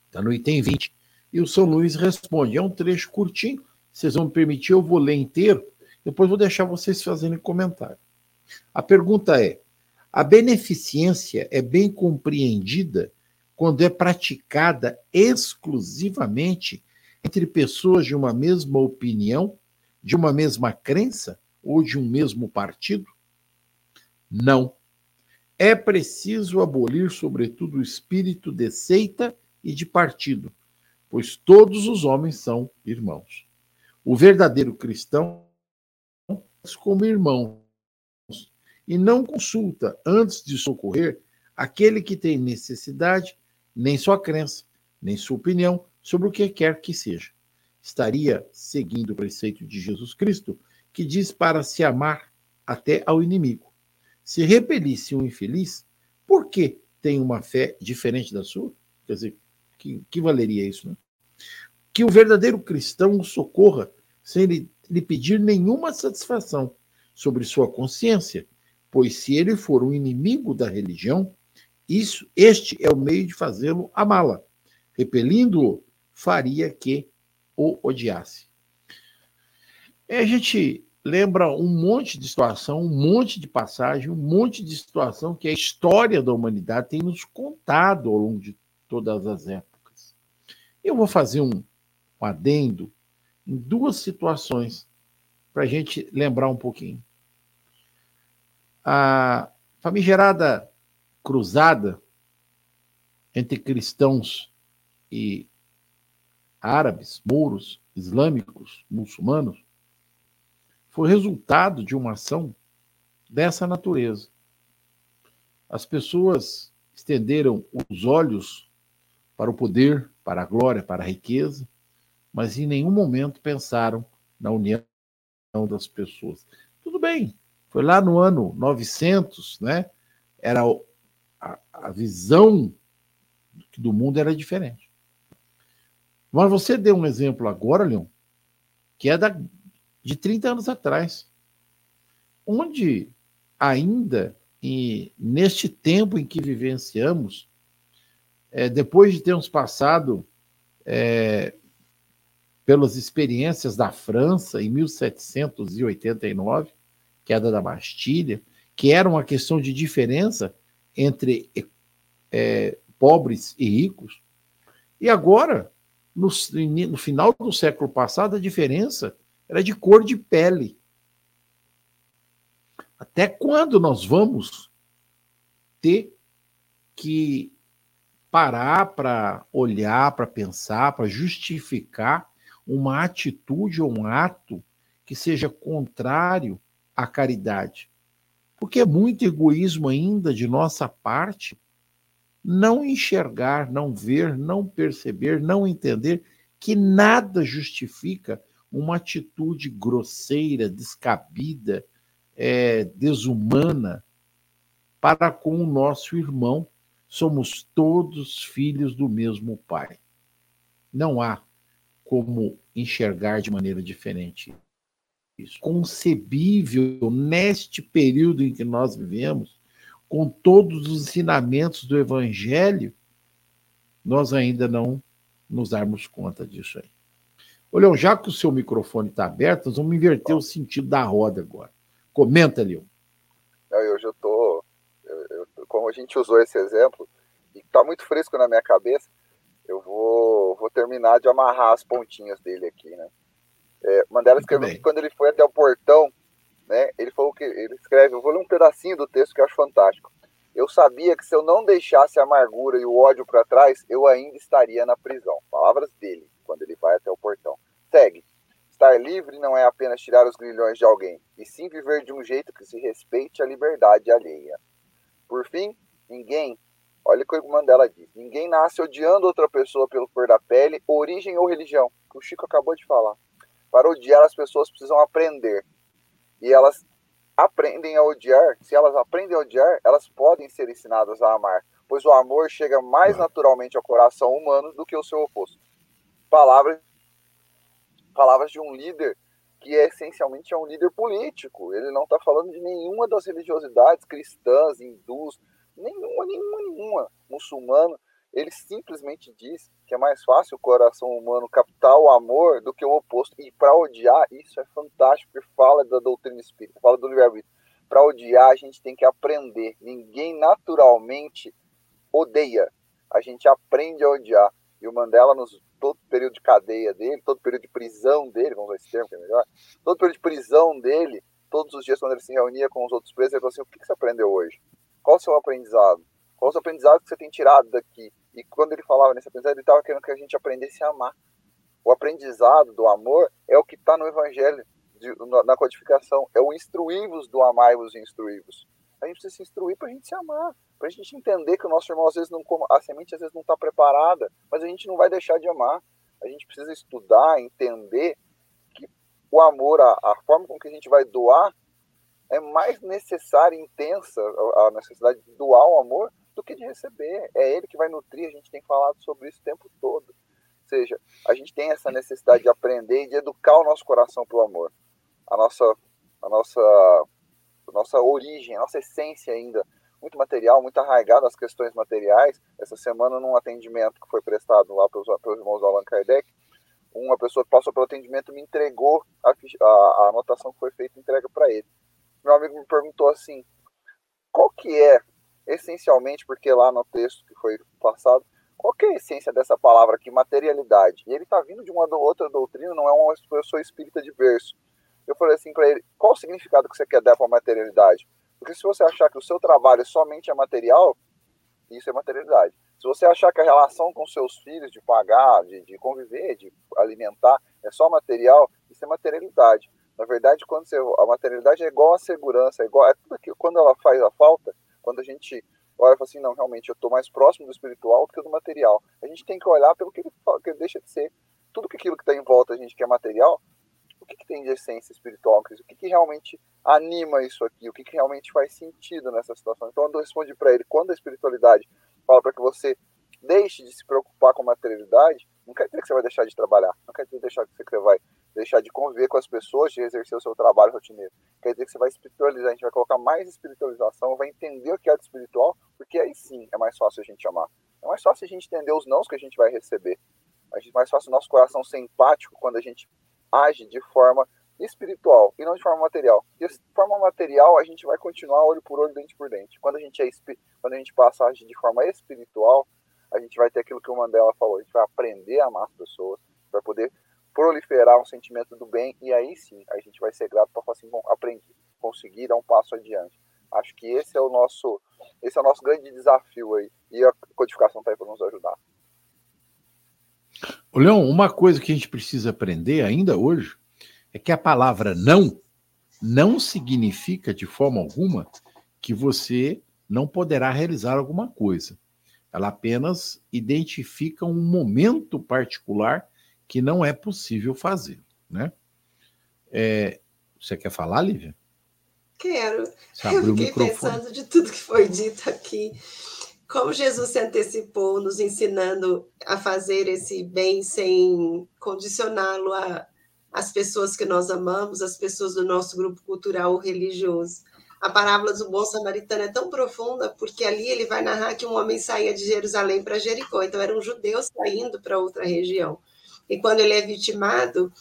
Está no item 20. E o São Luís responde. É um trecho curtinho. Vocês vão me permitir, eu vou ler inteiro. Depois vou deixar vocês fazerem comentário. A pergunta é: a beneficência é bem compreendida quando é praticada exclusivamente entre pessoas de uma mesma opinião, de uma mesma crença ou de um mesmo partido? Não. É preciso abolir, sobretudo, o espírito de seita e de partido, pois todos os homens são irmãos. O verdadeiro cristão como irmão e não consulta, antes de socorrer, aquele que tem necessidade, nem sua crença, nem sua opinião sobre o que quer que seja. Estaria seguindo o preceito de Jesus Cristo, que diz para se amar até ao inimigo. Se repelisse um infeliz, por que tem uma fé diferente da sua? Quer dizer, que, que valeria isso, né? Que o verdadeiro cristão socorra sem lhe, lhe pedir nenhuma satisfação sobre sua consciência pois se ele for um inimigo da religião, isso, este é o meio de fazê-lo amá-la. Repelindo-o, faria que o odiasse. É, a gente lembra um monte de situação, um monte de passagem, um monte de situação que a história da humanidade tem nos contado ao longo de todas as épocas. Eu vou fazer um, um adendo em duas situações para a gente lembrar um pouquinho. A famigerada cruzada entre cristãos e árabes, mouros, islâmicos, muçulmanos, foi resultado de uma ação dessa natureza. As pessoas estenderam os olhos para o poder, para a glória, para a riqueza, mas em nenhum momento pensaram na união das pessoas. Tudo bem, foi lá no ano 900, né? Era a, a visão do mundo era diferente. Mas você deu um exemplo agora, Leon, que é da, de 30 anos atrás, onde ainda e neste tempo em que vivenciamos, é, depois de termos passado é, pelas experiências da França em 1789, queda da Bastilha, que era uma questão de diferença entre é, pobres e ricos. E agora, no, no final do século passado, a diferença era de cor de pele. Até quando nós vamos ter que parar para olhar, para pensar, para justificar uma atitude ou um ato que seja contrário a caridade. Porque é muito egoísmo ainda de nossa parte não enxergar, não ver, não perceber, não entender que nada justifica uma atitude grosseira, descabida, é, desumana para com o nosso irmão. Somos todos filhos do mesmo Pai. Não há como enxergar de maneira diferente concebível neste período em que nós vivemos, com todos os ensinamentos do Evangelho, nós ainda não nos darmos conta disso aí. Olha, já que o seu microfone está aberto, nós vamos inverter o sentido da roda agora. Comenta, Leon. Eu já estou. Como a gente usou esse exemplo, e está muito fresco na minha cabeça, eu vou, vou terminar de amarrar as pontinhas dele aqui, né? É, Mandela escreveu que quando ele foi até o portão, né, ele falou que ele escreve, eu vou ler um pedacinho do texto que eu acho fantástico. Eu sabia que se eu não deixasse a amargura e o ódio para trás, eu ainda estaria na prisão. Palavras dele, quando ele vai até o portão. Segue. Estar livre não é apenas tirar os grilhões de alguém, e sim viver de um jeito que se respeite a liberdade alheia. Por fim, ninguém, olha o que o Mandela diz, ninguém nasce odiando outra pessoa pelo cor da pele, origem ou religião, que o Chico acabou de falar. Para odiar, as pessoas precisam aprender. E elas aprendem a odiar, se elas aprendem a odiar, elas podem ser ensinadas a amar, pois o amor chega mais naturalmente ao coração humano do que o seu oposto. Palavras palavras de um líder que é, essencialmente é um líder político. Ele não está falando de nenhuma das religiosidades cristãs, hindus, nenhuma, nenhuma, nenhuma, muçulmano. Ele simplesmente diz que é mais fácil o coração humano captar o amor do que o oposto. E para odiar, isso é fantástico, porque fala da doutrina espírita, fala do livre-arbítrio. Para odiar, a gente tem que aprender. Ninguém naturalmente odeia. A gente aprende a odiar. E o Mandela nos todo período de cadeia dele, todo período de prisão dele, vamos usar esse termo que é melhor, todo período de prisão dele, todos os dias quando ele se reunia com os outros presos, ele falou assim, o que você aprendeu hoje? Qual o seu aprendizado? Qual o seu aprendizado que você tem tirado daqui? E quando ele falava nesse aprendizado, ele estava querendo que a gente aprendesse a amar. O aprendizado do amor é o que está no Evangelho, de, na codificação. É o instruí-vos do amai-vos e instruí-vos. A gente precisa se instruir para a gente se amar para a gente entender que o nosso irmão às vezes não a semente às vezes não está preparada, mas a gente não vai deixar de amar. A gente precisa estudar, entender que o amor, a, a forma com que a gente vai doar, é mais necessária, intensa a necessidade de doar o amor do que de receber. É ele que vai nutrir. A gente tem falado sobre isso o tempo todo. Ou seja, a gente tem essa necessidade de aprender e de educar o nosso coração para o amor. A nossa, a nossa, a nossa origem, a nossa essência ainda muito material, muito arraigado às questões materiais. Essa semana, num atendimento que foi prestado lá pelos, pelos irmãos Allan Kardec, uma pessoa que passou pelo atendimento me entregou a, a, a anotação que foi feita entrega para ele. Meu amigo me perguntou assim, qual que é, essencialmente, porque lá no texto que foi passado, qual que é a essência dessa palavra aqui, materialidade? E ele está vindo de uma outra doutrina, não é uma pessoa espírita de berço. Eu falei assim para ele, qual o significado que você quer dar para a materialidade? Porque se você achar que o seu trabalho somente é material, isso é materialidade. Se você achar que a relação com seus filhos, de pagar, de, de conviver, de alimentar, é só material, isso é materialidade. Na verdade, quando você, a materialidade é igual à segurança, é igual é tudo aquilo, quando ela faz a falta, quando a gente olha e fala assim, não, realmente eu estou mais próximo do espiritual do que do material. A gente tem que olhar pelo que ele, que ele deixa de ser. Tudo aquilo que está em volta a gente que é material, o que, que tem de essência espiritual, o que, que realmente anima isso aqui, o que, que realmente faz sentido nessa situação. Então, eu respondi para ele, quando a espiritualidade fala para que você deixe de se preocupar com a materialidade, não quer dizer que você vai deixar de trabalhar, não quer dizer deixar que você vai deixar de conviver com as pessoas, de exercer o seu trabalho rotineiro. Quer dizer que você vai espiritualizar, a gente vai colocar mais espiritualização, vai entender o que é de espiritual, porque aí sim é mais fácil a gente amar. É mais fácil a gente entender os nãos que a gente vai receber. É mais fácil o nosso coração ser empático quando a gente age de forma espiritual e não de forma material. E de forma material a gente vai continuar olho por olho, dente por dente. Quando a gente é quando a gente passa a agir de forma espiritual, a gente vai ter aquilo que o Mandela falou, a gente vai aprender a amar as pessoas, vai poder proliferar um sentimento do bem e aí sim a gente vai ser grato para falar assim, bom, aprendi, consegui dar um passo adiante. Acho que esse é o nosso, esse é o nosso grande desafio aí e a codificação está aí para nos ajudar. Leão, uma coisa que a gente precisa aprender ainda hoje é que a palavra não não significa de forma alguma que você não poderá realizar alguma coisa. Ela apenas identifica um momento particular que não é possível fazer, né? É, você quer falar, Lívia? Quero. Eu fiquei pensando de tudo que foi dito aqui como Jesus se antecipou, nos ensinando a fazer esse bem sem condicioná-lo às pessoas que nós amamos, às pessoas do nosso grupo cultural ou religioso. A parábola do bom samaritano é tão profunda porque ali ele vai narrar que um homem saía de Jerusalém para Jericó, então era um judeu saindo para outra região. E quando ele é vitimado,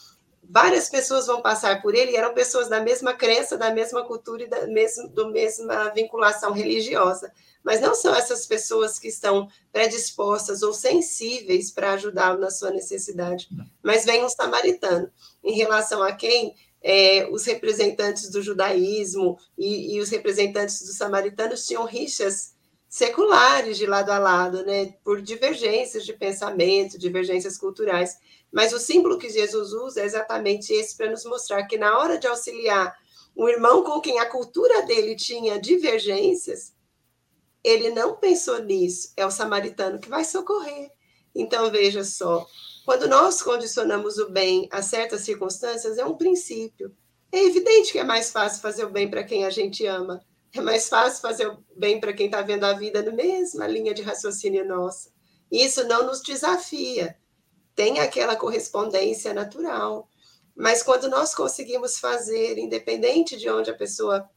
várias pessoas vão passar por ele, e eram pessoas da mesma crença, da mesma cultura e da mesma, do mesma vinculação religiosa mas não são essas pessoas que estão predispostas ou sensíveis para ajudá-lo na sua necessidade, mas vem um samaritano, em relação a quem é, os representantes do judaísmo e, e, os representantes dos samaritanos tinham rixas seculares de lado a lado, né? Por divergências de pensamento, divergências culturais. Mas o símbolo que Jesus usa é exatamente esse para nos mostrar que na hora de auxiliar um irmão com quem a cultura dele tinha divergências, ele não pensou nisso. É o samaritano que vai socorrer. Então veja só, quando nós condicionamos o bem a certas circunstâncias, é um princípio. É evidente que é mais fácil fazer o bem para quem a gente ama. É mais fácil fazer o bem para quem está vendo a vida na mesma linha de raciocínio nossa. Isso não nos desafia. Tem aquela correspondência natural. Mas quando nós conseguimos fazer, independente de onde a pessoa,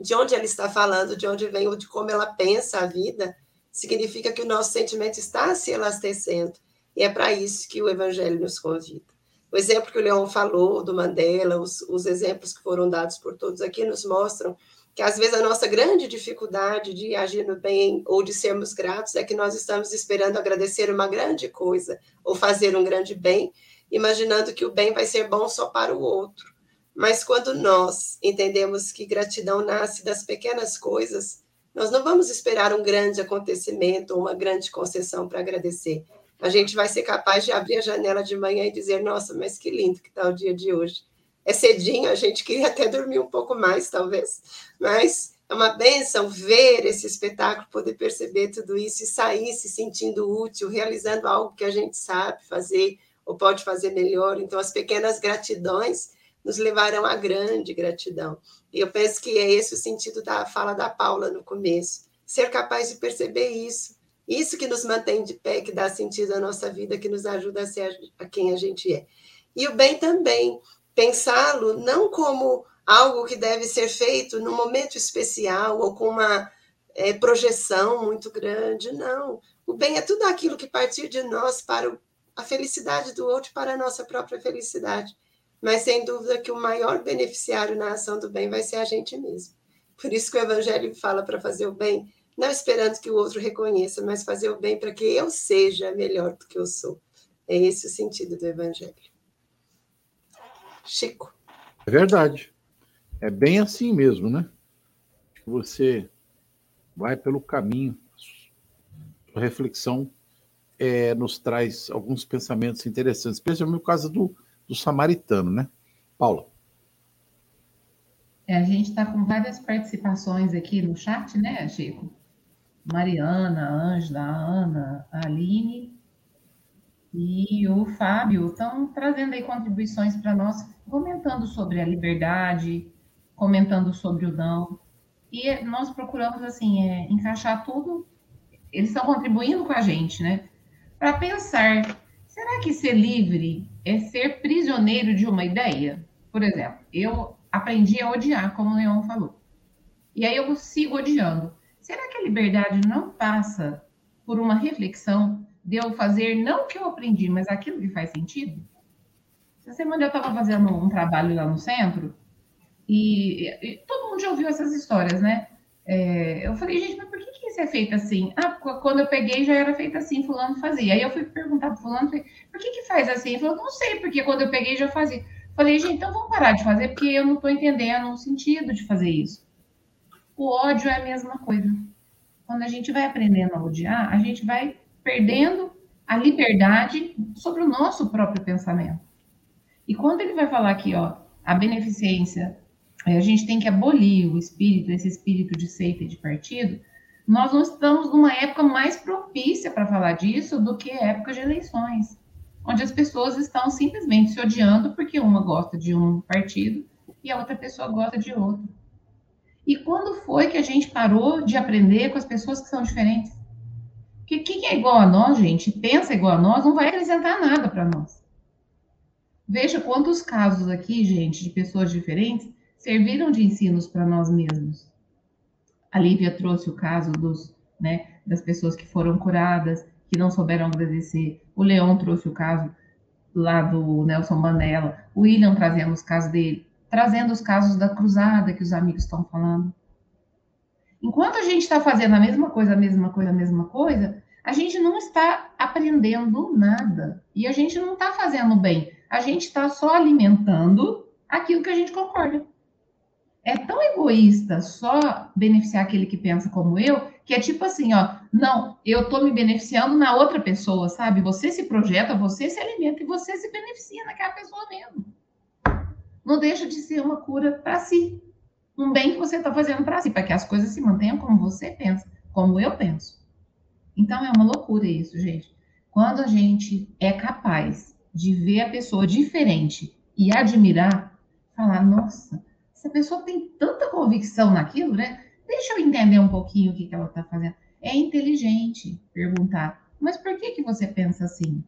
de onde ela está falando, de onde vem ou de como ela pensa a vida, significa que o nosso sentimento está se elastecendo. E é para isso que o Evangelho nos convida. O exemplo que o Leão falou do Mandela, os, os exemplos que foram dados por todos aqui, nos mostram que às vezes a nossa grande dificuldade de agir no bem ou de sermos gratos é que nós estamos esperando agradecer uma grande coisa ou fazer um grande bem, imaginando que o bem vai ser bom só para o outro. Mas quando nós entendemos que gratidão nasce das pequenas coisas, nós não vamos esperar um grande acontecimento ou uma grande concessão para agradecer a gente vai ser capaz de abrir a janela de manhã e dizer: nossa, mas que lindo que está o dia de hoje. É cedinho, a gente queria até dormir um pouco mais, talvez, mas é uma benção ver esse espetáculo, poder perceber tudo isso e sair se sentindo útil, realizando algo que a gente sabe fazer ou pode fazer melhor. Então, as pequenas gratidões nos levarão à grande gratidão. E eu penso que é esse o sentido da fala da Paula no começo. Ser capaz de perceber isso, isso que nos mantém de pé, que dá sentido à nossa vida, que nos ajuda a ser a quem a gente é. E o bem também, pensá-lo não como algo que deve ser feito num momento especial ou com uma é, projeção muito grande, não. O bem é tudo aquilo que partir de nós para a felicidade do outro para a nossa própria felicidade. Mas sem dúvida que o maior beneficiário na ação do bem vai ser a gente mesmo. Por isso que o Evangelho fala para fazer o bem, não esperando que o outro reconheça, mas fazer o bem para que eu seja melhor do que eu sou. É esse o sentido do Evangelho. Chico. É verdade. É bem assim mesmo, né? Você vai pelo caminho. A reflexão é, nos traz alguns pensamentos interessantes, especialmente no caso do, do samaritano, né? Paula. É, a gente está com várias participações aqui no chat, né, Chico? Mariana, Ângela, Ana, Aline e o Fábio estão trazendo aí contribuições para nós, comentando sobre a liberdade, comentando sobre o não. E nós procuramos, assim, é, encaixar tudo. Eles estão contribuindo com a gente, né? Para pensar, será que ser livre é ser prisioneiro de uma ideia? Por exemplo, eu aprendi a odiar, como o Leon falou. E aí eu sigo odiando. Será que a liberdade não passa por uma reflexão de eu fazer não o que eu aprendi, mas aquilo que faz sentido? Essa semana eu estava fazendo um trabalho lá no centro e, e, todo mundo já ouviu essas histórias, né? É, eu falei, gente, mas por que, que isso é feito assim? Ah, quando eu peguei já era feito assim, fulano fazia. Aí eu fui perguntar para fulano, por que, que faz assim? Ele falou, não sei, porque quando eu peguei já fazia. Falei, gente, então vamos parar de fazer, porque eu não estou entendendo o sentido de fazer isso. O ódio é a mesma coisa. Quando a gente vai aprendendo a odiar, a gente vai perdendo a liberdade sobre o nosso próprio pensamento. E quando ele vai falar aqui, ó, a beneficência, a gente tem que abolir o espírito, esse espírito de seita e de partido, nós não estamos numa época mais propícia para falar disso do que a época de eleições, onde as pessoas estão simplesmente se odiando porque uma gosta de um partido e a outra pessoa gosta de outro. E quando foi que a gente parou de aprender com as pessoas que são diferentes? Porque quem é igual a nós, gente, pensa igual a nós, não vai acrescentar nada para nós. Veja quantos casos aqui, gente, de pessoas diferentes serviram de ensinos para nós mesmos. A Lívia trouxe o caso dos, né, das pessoas que foram curadas, que não souberam agradecer. O Leão trouxe o caso lá do Nelson Mandela. O William trazendo os casos dele trazendo os casos da cruzada que os amigos estão falando. Enquanto a gente está fazendo a mesma coisa, a mesma coisa, a mesma coisa, a gente não está aprendendo nada. E a gente não está fazendo bem. A gente está só alimentando aquilo que a gente concorda. É tão egoísta, só beneficiar aquele que pensa como eu, que é tipo assim, ó, não, eu tô me beneficiando na outra pessoa, sabe? Você se projeta, você se alimenta e você se beneficia naquela pessoa mesmo. Não deixa de ser uma cura para si. Um bem que você está fazendo para si, para que as coisas se mantenham como você pensa, como eu penso. Então é uma loucura isso, gente. Quando a gente é capaz de ver a pessoa diferente e admirar, falar, nossa, essa pessoa tem tanta convicção naquilo, né? Deixa eu entender um pouquinho o que, que ela está fazendo. É inteligente perguntar, mas por que, que você pensa assim?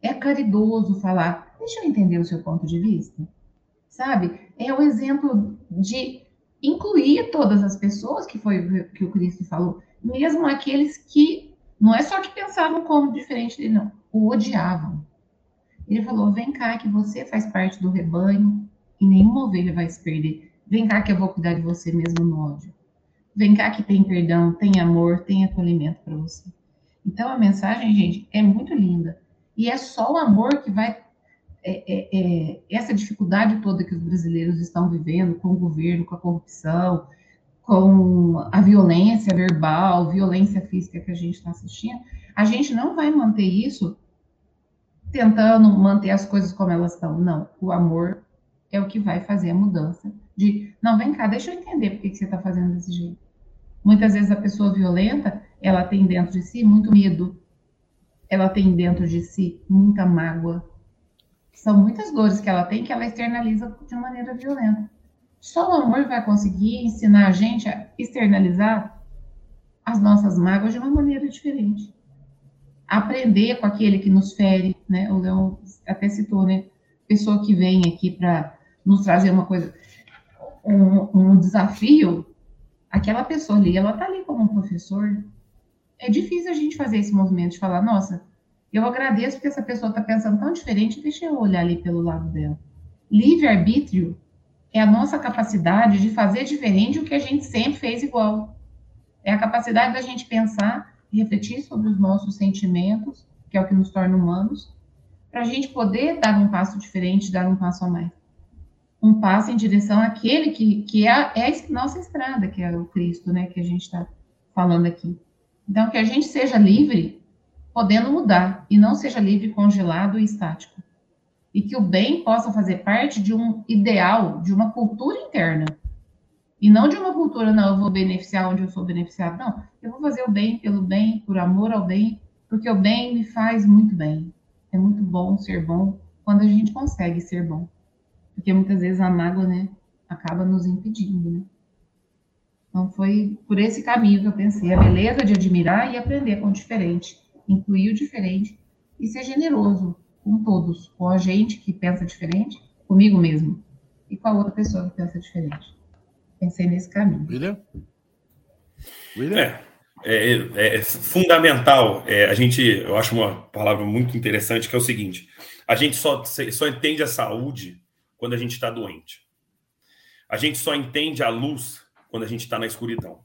É caridoso falar, deixa eu entender o seu ponto de vista. Sabe? É o exemplo de incluir todas as pessoas, que foi o que o Cristo falou, mesmo aqueles que não é só que pensavam como diferente dele, não, o odiavam. Ele falou: vem cá, que você faz parte do rebanho, e nenhuma ovelha vai se perder. Vem cá, que eu vou cuidar de você mesmo no ódio. Vem cá, que tem perdão, tem amor, tem acolhimento para você. Então a mensagem, gente, é muito linda. E é só o amor que vai. É, é, é, essa dificuldade toda que os brasileiros estão vivendo com o governo, com a corrupção, com a violência verbal, violência física que a gente está assistindo, a gente não vai manter isso tentando manter as coisas como elas estão. Não, o amor é o que vai fazer a mudança de, não, vem cá, deixa eu entender por que, você está fazendo desse jeito. Muitas vezes a pessoa violenta, ela tem dentro de si muito medo, ela tem dentro de si muita mágoa. São muitas dores que ela tem que ela externaliza de maneira violenta. Só o amor vai conseguir ensinar a gente a externalizar as nossas mágoas de uma maneira diferente. Aprender com aquele que nos fere, né? O Leão até citou, né? Pessoa que vem aqui para nos trazer uma coisa, um, um, desafio, aquela pessoa ali, ela tá ali como um professor. É difícil a gente fazer esse movimento de falar, nossa, eu agradeço porque essa pessoa está pensando tão diferente, deixa eu olhar ali pelo lado dela. Livre-arbítrio é a nossa capacidade de fazer diferente o que a gente sempre fez igual. É a capacidade da gente pensar e refletir sobre os nossos sentimentos, que é o que nos torna humanos, para a gente poder dar um passo diferente, dar um passo a mais. Um passo em direção àquele que, que é, a, é a nossa estrada, que é o Cristo, né, que a gente está falando aqui. Então, que a gente seja livre, podendo mudar, e não seja livre, congelado e estático e que o bem possa fazer parte de um ideal, de uma cultura interna. E não de uma cultura, não, eu vou beneficiar onde eu sou beneficiado. Não, eu vou fazer o bem pelo bem, por amor ao bem, porque o bem me faz muito bem. É muito bom ser bom quando a gente consegue ser bom. Porque muitas vezes a mágoa, né, acaba nos impedindo, né? Então foi por esse caminho que eu pensei, a beleza de admirar e aprender com o diferente, incluir o diferente e ser generoso, com todos, com a gente que pensa diferente, comigo mesmo, e com a outra pessoa que pensa diferente. Pensei nesse caminho. William? William? É, é, é, é fundamental. É, a gente, eu acho uma palavra muito interessante que é o seguinte: a gente só, só entende a saúde quando a gente está doente. A gente só entende a luz quando a gente está na escuridão.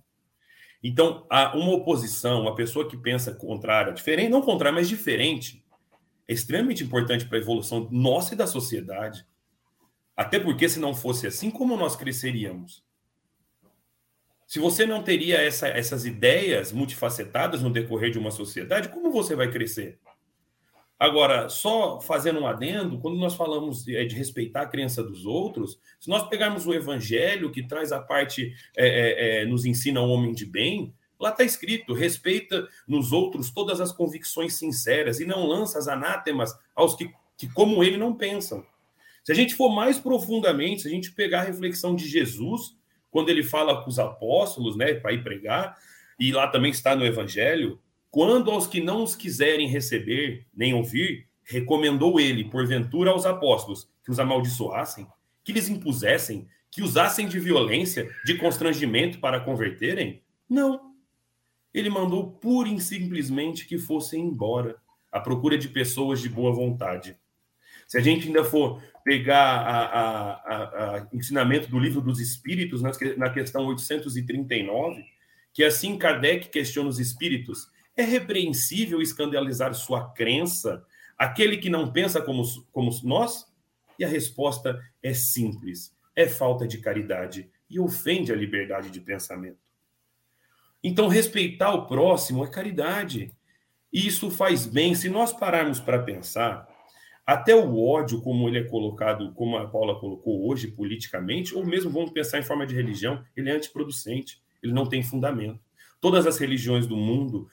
Então, uma oposição, uma pessoa que pensa contrária, diferente, não contrária, mas diferente, é extremamente importante para a evolução nossa e da sociedade. Até porque, se não fosse assim, como nós cresceríamos? Se você não teria essa, essas ideias multifacetadas no decorrer de uma sociedade, como você vai crescer? Agora, só fazendo um adendo, quando nós falamos de, é, de respeitar a crença dos outros, se nós pegarmos o evangelho, que traz a parte, é, é, é nos ensina o homem de bem, Lá está escrito: respeita nos outros todas as convicções sinceras e não lança as anátemas aos que, que, como ele, não pensam. Se a gente for mais profundamente, se a gente pegar a reflexão de Jesus, quando ele fala com os apóstolos, né, para ir pregar, e lá também está no Evangelho, quando aos que não os quiserem receber nem ouvir, recomendou ele, porventura, aos apóstolos que os amaldiçoassem, que lhes impusessem, que usassem de violência, de constrangimento para converterem? Não ele mandou pura e simplesmente que fossem embora, à procura de pessoas de boa vontade. Se a gente ainda for pegar o ensinamento do livro dos Espíritos, na questão 839, que assim Kardec questiona os espíritos: é repreensível escandalizar sua crença aquele que não pensa como, como nós? E a resposta é simples: é falta de caridade e ofende a liberdade de pensamento. Então, respeitar o próximo é caridade. E isso faz bem. Se nós pararmos para pensar, até o ódio, como ele é colocado, como a Paula colocou hoje politicamente, ou mesmo vamos pensar em forma de religião, ele é antiproducente, ele não tem fundamento. Todas as religiões do mundo,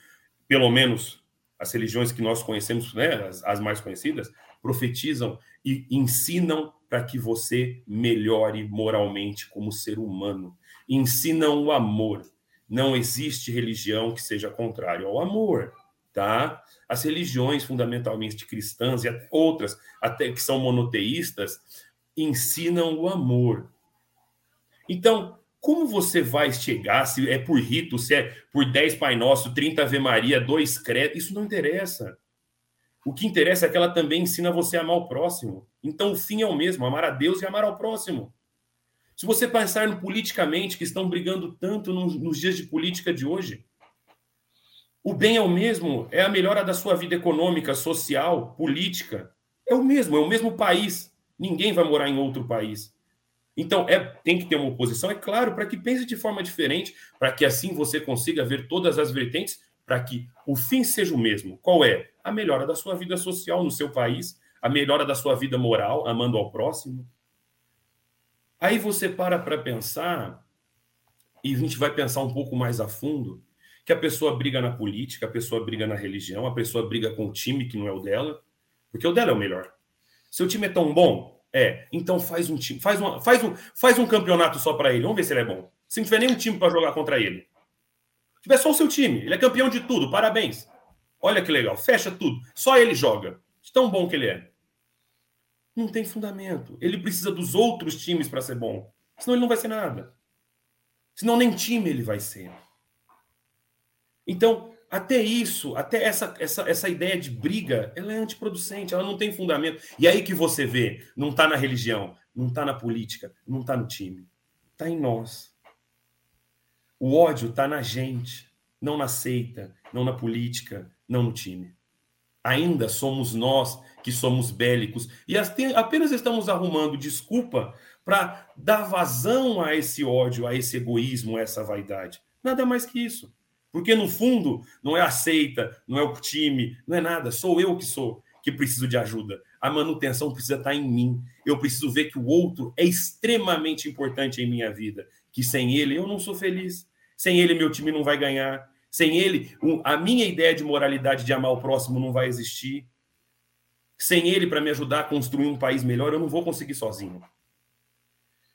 pelo menos as religiões que nós conhecemos, né, as, as mais conhecidas, profetizam e ensinam para que você melhore moralmente como ser humano. Ensinam o amor. Não existe religião que seja contrária ao amor tá? As religiões fundamentalmente cristãs e até outras, até que são monoteístas, ensinam o amor. Então, como você vai chegar, se é por rito, se é por 10 Pai Nosso, 30 Ave Maria, dois credos, isso não interessa. O que interessa é que ela também ensina você a amar o próximo. Então, o fim é o mesmo, amar a Deus e amar ao próximo. Se você pensar no politicamente, que estão brigando tanto nos, nos dias de política de hoje, o bem é o mesmo, é a melhora da sua vida econômica, social, política. É o mesmo, é o mesmo país. Ninguém vai morar em outro país. Então, é, tem que ter uma oposição, é claro, para que pense de forma diferente, para que assim você consiga ver todas as vertentes, para que o fim seja o mesmo. Qual é? A melhora da sua vida social no seu país, a melhora da sua vida moral, amando ao próximo. Aí você para para pensar, e a gente vai pensar um pouco mais a fundo, que a pessoa briga na política, a pessoa briga na religião, a pessoa briga com o time que não é o dela, porque o dela é o melhor. Seu time é tão bom, é, então faz um time, faz, uma, faz, um, faz um campeonato só para ele, vamos ver se ele é bom. Se não tiver nenhum time para jogar contra ele. Se tiver só o seu time, ele é campeão de tudo, parabéns. Olha que legal, fecha tudo. Só ele joga. De tão bom que ele é. Não tem fundamento. Ele precisa dos outros times para ser bom. Senão ele não vai ser nada. Senão nem time ele vai ser. Então, até isso, até essa, essa, essa ideia de briga, ela é antiproducente, ela não tem fundamento. E aí que você vê, não está na religião, não está na política, não está no time, está em nós. O ódio está na gente, não na seita, não na política, não no time. Ainda somos nós que somos bélicos e apenas estamos arrumando desculpa para dar vazão a esse ódio, a esse egoísmo, a essa vaidade. Nada mais que isso. Porque no fundo não é a seita, não é o time, não é nada, sou eu que sou que preciso de ajuda. A manutenção precisa estar em mim. Eu preciso ver que o outro é extremamente importante em minha vida, que sem ele eu não sou feliz. Sem ele meu time não vai ganhar. Sem ele a minha ideia de moralidade de amar o próximo não vai existir. Sem ele para me ajudar a construir um país melhor, eu não vou conseguir sozinho.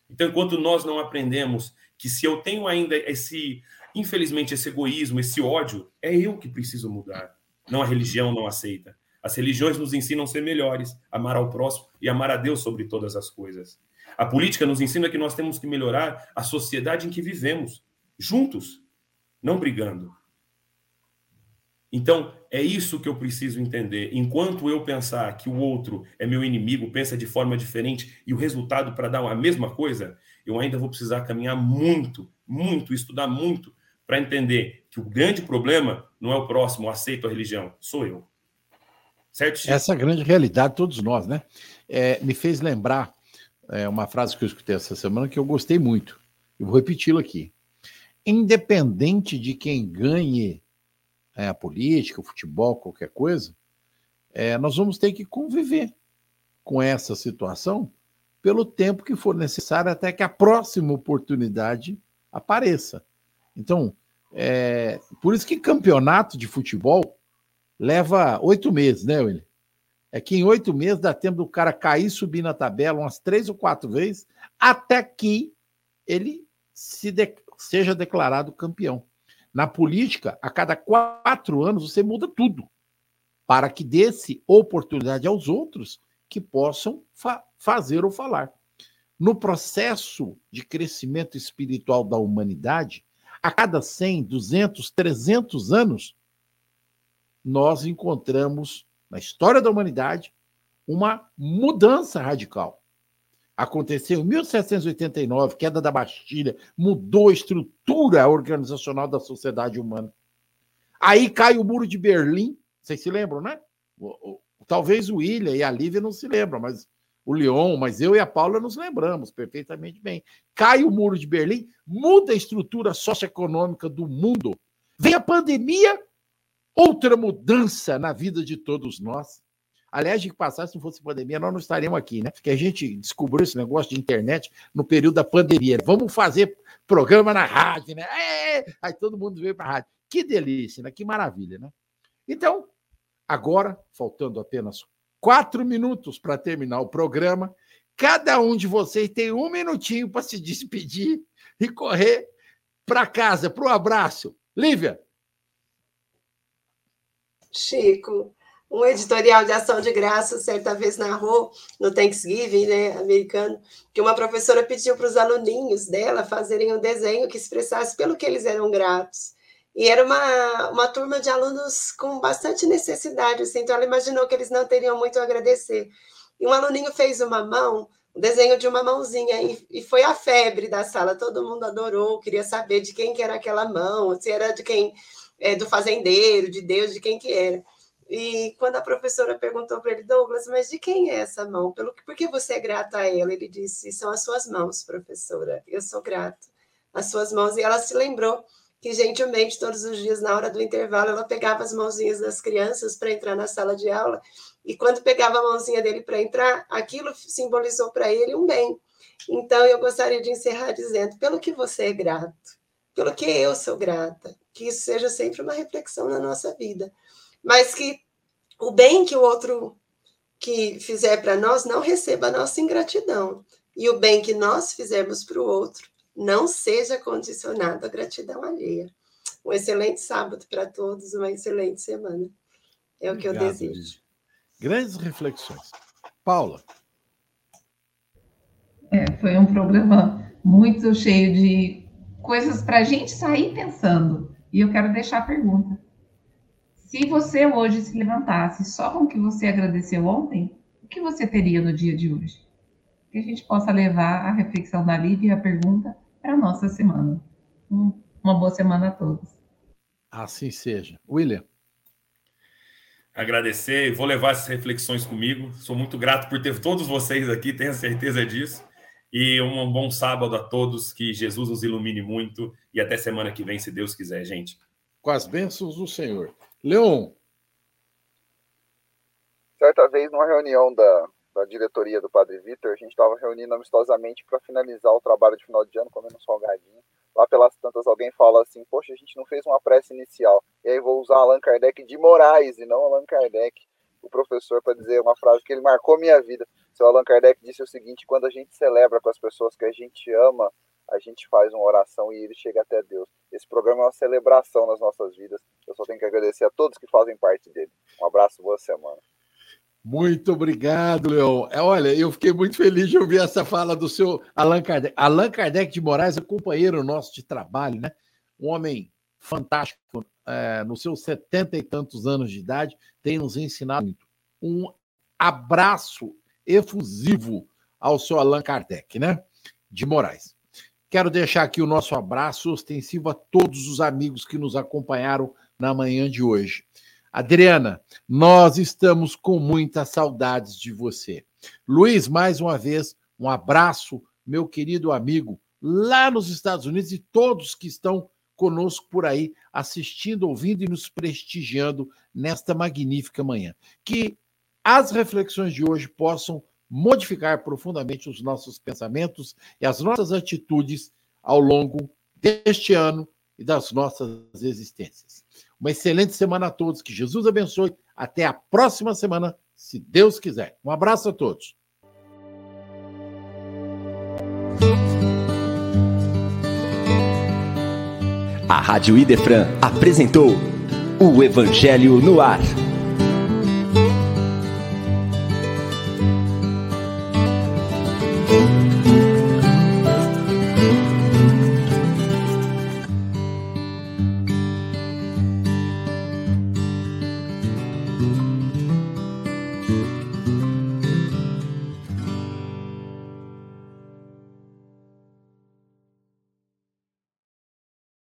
Então, enquanto nós não aprendemos que se eu tenho ainda esse Infelizmente, esse egoísmo, esse ódio, é eu que preciso mudar. Não a religião não aceita. As religiões nos ensinam a ser melhores, amar ao próximo e amar a Deus sobre todas as coisas. A política nos ensina que nós temos que melhorar a sociedade em que vivemos, juntos, não brigando. Então, é isso que eu preciso entender. Enquanto eu pensar que o outro é meu inimigo, pensa de forma diferente e o resultado para dar a mesma coisa, eu ainda vou precisar caminhar muito, muito, estudar muito para entender que o grande problema não é o próximo, aceito a religião, sou eu. Certo? Chico? Essa grande realidade, todos nós, né? É, me fez lembrar é, uma frase que eu escutei essa semana que eu gostei muito. Eu vou repeti-la aqui. Independente de quem ganhe é, a política, o futebol, qualquer coisa, é, nós vamos ter que conviver com essa situação pelo tempo que for necessário até que a próxima oportunidade apareça. Então, é, por isso que campeonato de futebol leva oito meses, né, William? É que em oito meses dá tempo do cara cair subir na tabela umas três ou quatro vezes, até que ele se de, seja declarado campeão. Na política, a cada quatro anos você muda tudo, para que desse oportunidade aos outros que possam fa fazer ou falar. No processo de crescimento espiritual da humanidade, a cada 100, 200, 300 anos, nós encontramos na história da humanidade uma mudança radical. Aconteceu em 1789, queda da Bastilha, mudou a estrutura organizacional da sociedade humana. Aí cai o Muro de Berlim, vocês se lembram, né? Talvez o William e a Lívia não se lembram, mas o Leon, mas eu e a Paula nos lembramos perfeitamente bem. Cai o muro de Berlim, muda a estrutura socioeconômica do mundo. Vem a pandemia, outra mudança na vida de todos nós. Aliás, de passar, se não fosse pandemia, nós não estaríamos aqui, né? Porque a gente descobriu esse negócio de internet no período da pandemia. Vamos fazer programa na rádio, né? É! Aí todo mundo veio para a rádio. Que delícia, né? Que maravilha, né? Então, agora, faltando apenas quatro minutos para terminar o programa, cada um de vocês tem um minutinho para se despedir e correr para casa, para o abraço. Lívia. Chico, um editorial de ação de graça, certa vez narrou no Thanksgiving, né, americano, que uma professora pediu para os aluninhos dela fazerem um desenho que expressasse pelo que eles eram gratos. E era uma, uma turma de alunos com bastante necessidade, assim, então ela imaginou que eles não teriam muito a agradecer. E um aluninho fez uma mão, um desenho de uma mãozinha, e, e foi a febre da sala, todo mundo adorou, queria saber de quem que era aquela mão, se era de quem, é, do fazendeiro, de Deus, de quem que era. E quando a professora perguntou para ele, Douglas, mas de quem é essa mão? Pelo, por que você é grato a ela? Ele disse, são as suas mãos, professora. Eu sou grato às suas mãos. E ela se lembrou que, gentilmente, todos os dias, na hora do intervalo, ela pegava as mãozinhas das crianças para entrar na sala de aula. E quando pegava a mãozinha dele para entrar, aquilo simbolizou para ele um bem. Então, eu gostaria de encerrar dizendo, pelo que você é grato, pelo que eu sou grata, que isso seja sempre uma reflexão na nossa vida mas que o bem que o outro que fizer para nós não receba a nossa ingratidão. E o bem que nós fizermos para o outro não seja condicionado à gratidão alheia. Um excelente sábado para todos, uma excelente semana. É o que eu desejo. Grandes reflexões. Paula. É, foi um programa muito cheio de coisas para a gente sair pensando. E eu quero deixar a pergunta. Se você hoje se levantasse só com o que você agradeceu ontem, o que você teria no dia de hoje? Que a gente possa levar a reflexão da Lívia e a pergunta nossa semana. uma boa semana a todos. Assim seja. William. Agradecer, vou levar essas reflexões comigo. Sou muito grato por ter todos vocês aqui, tenho certeza disso. E um bom sábado a todos, que Jesus os ilumine muito e até semana que vem, se Deus quiser, gente. Com as bênçãos do Senhor. Leon. Certa vez, numa reunião da, da diretoria do Padre Vitor, a gente estava reunindo amistosamente para finalizar o trabalho de final de ano, comendo um salgadinho. Lá pelas tantas, alguém fala assim: Poxa, a gente não fez uma prece inicial. E aí vou usar Allan Kardec de Moraes e não Allan Kardec, o professor, para dizer uma frase que ele marcou minha vida. Seu Allan Kardec disse o seguinte: Quando a gente celebra com as pessoas que a gente ama, a gente faz uma oração e ele chega até Deus. Esse programa é uma celebração nas nossas vidas. Eu só tenho que agradecer a todos que fazem parte dele. Um abraço, boa semana. Muito obrigado, Leon. É, olha, eu fiquei muito feliz de ouvir essa fala do seu Allan Kardec. Allan Kardec de Moraes é companheiro nosso de trabalho, né? Um homem fantástico, é, nos seus setenta e tantos anos de idade, tem nos ensinado muito. Um abraço efusivo ao seu Allan Kardec, né? De Moraes. Quero deixar aqui o nosso abraço ostensivo a todos os amigos que nos acompanharam na manhã de hoje. Adriana, nós estamos com muitas saudades de você. Luiz, mais uma vez, um abraço, meu querido amigo, lá nos Estados Unidos e todos que estão conosco por aí, assistindo, ouvindo e nos prestigiando nesta magnífica manhã. Que as reflexões de hoje possam modificar profundamente os nossos pensamentos e as nossas atitudes ao longo deste ano e das nossas existências. Uma excelente semana a todos, que Jesus abençoe. Até a próxima semana, se Deus quiser. Um abraço a todos. A Rádio Idefran apresentou o Evangelho no Ar.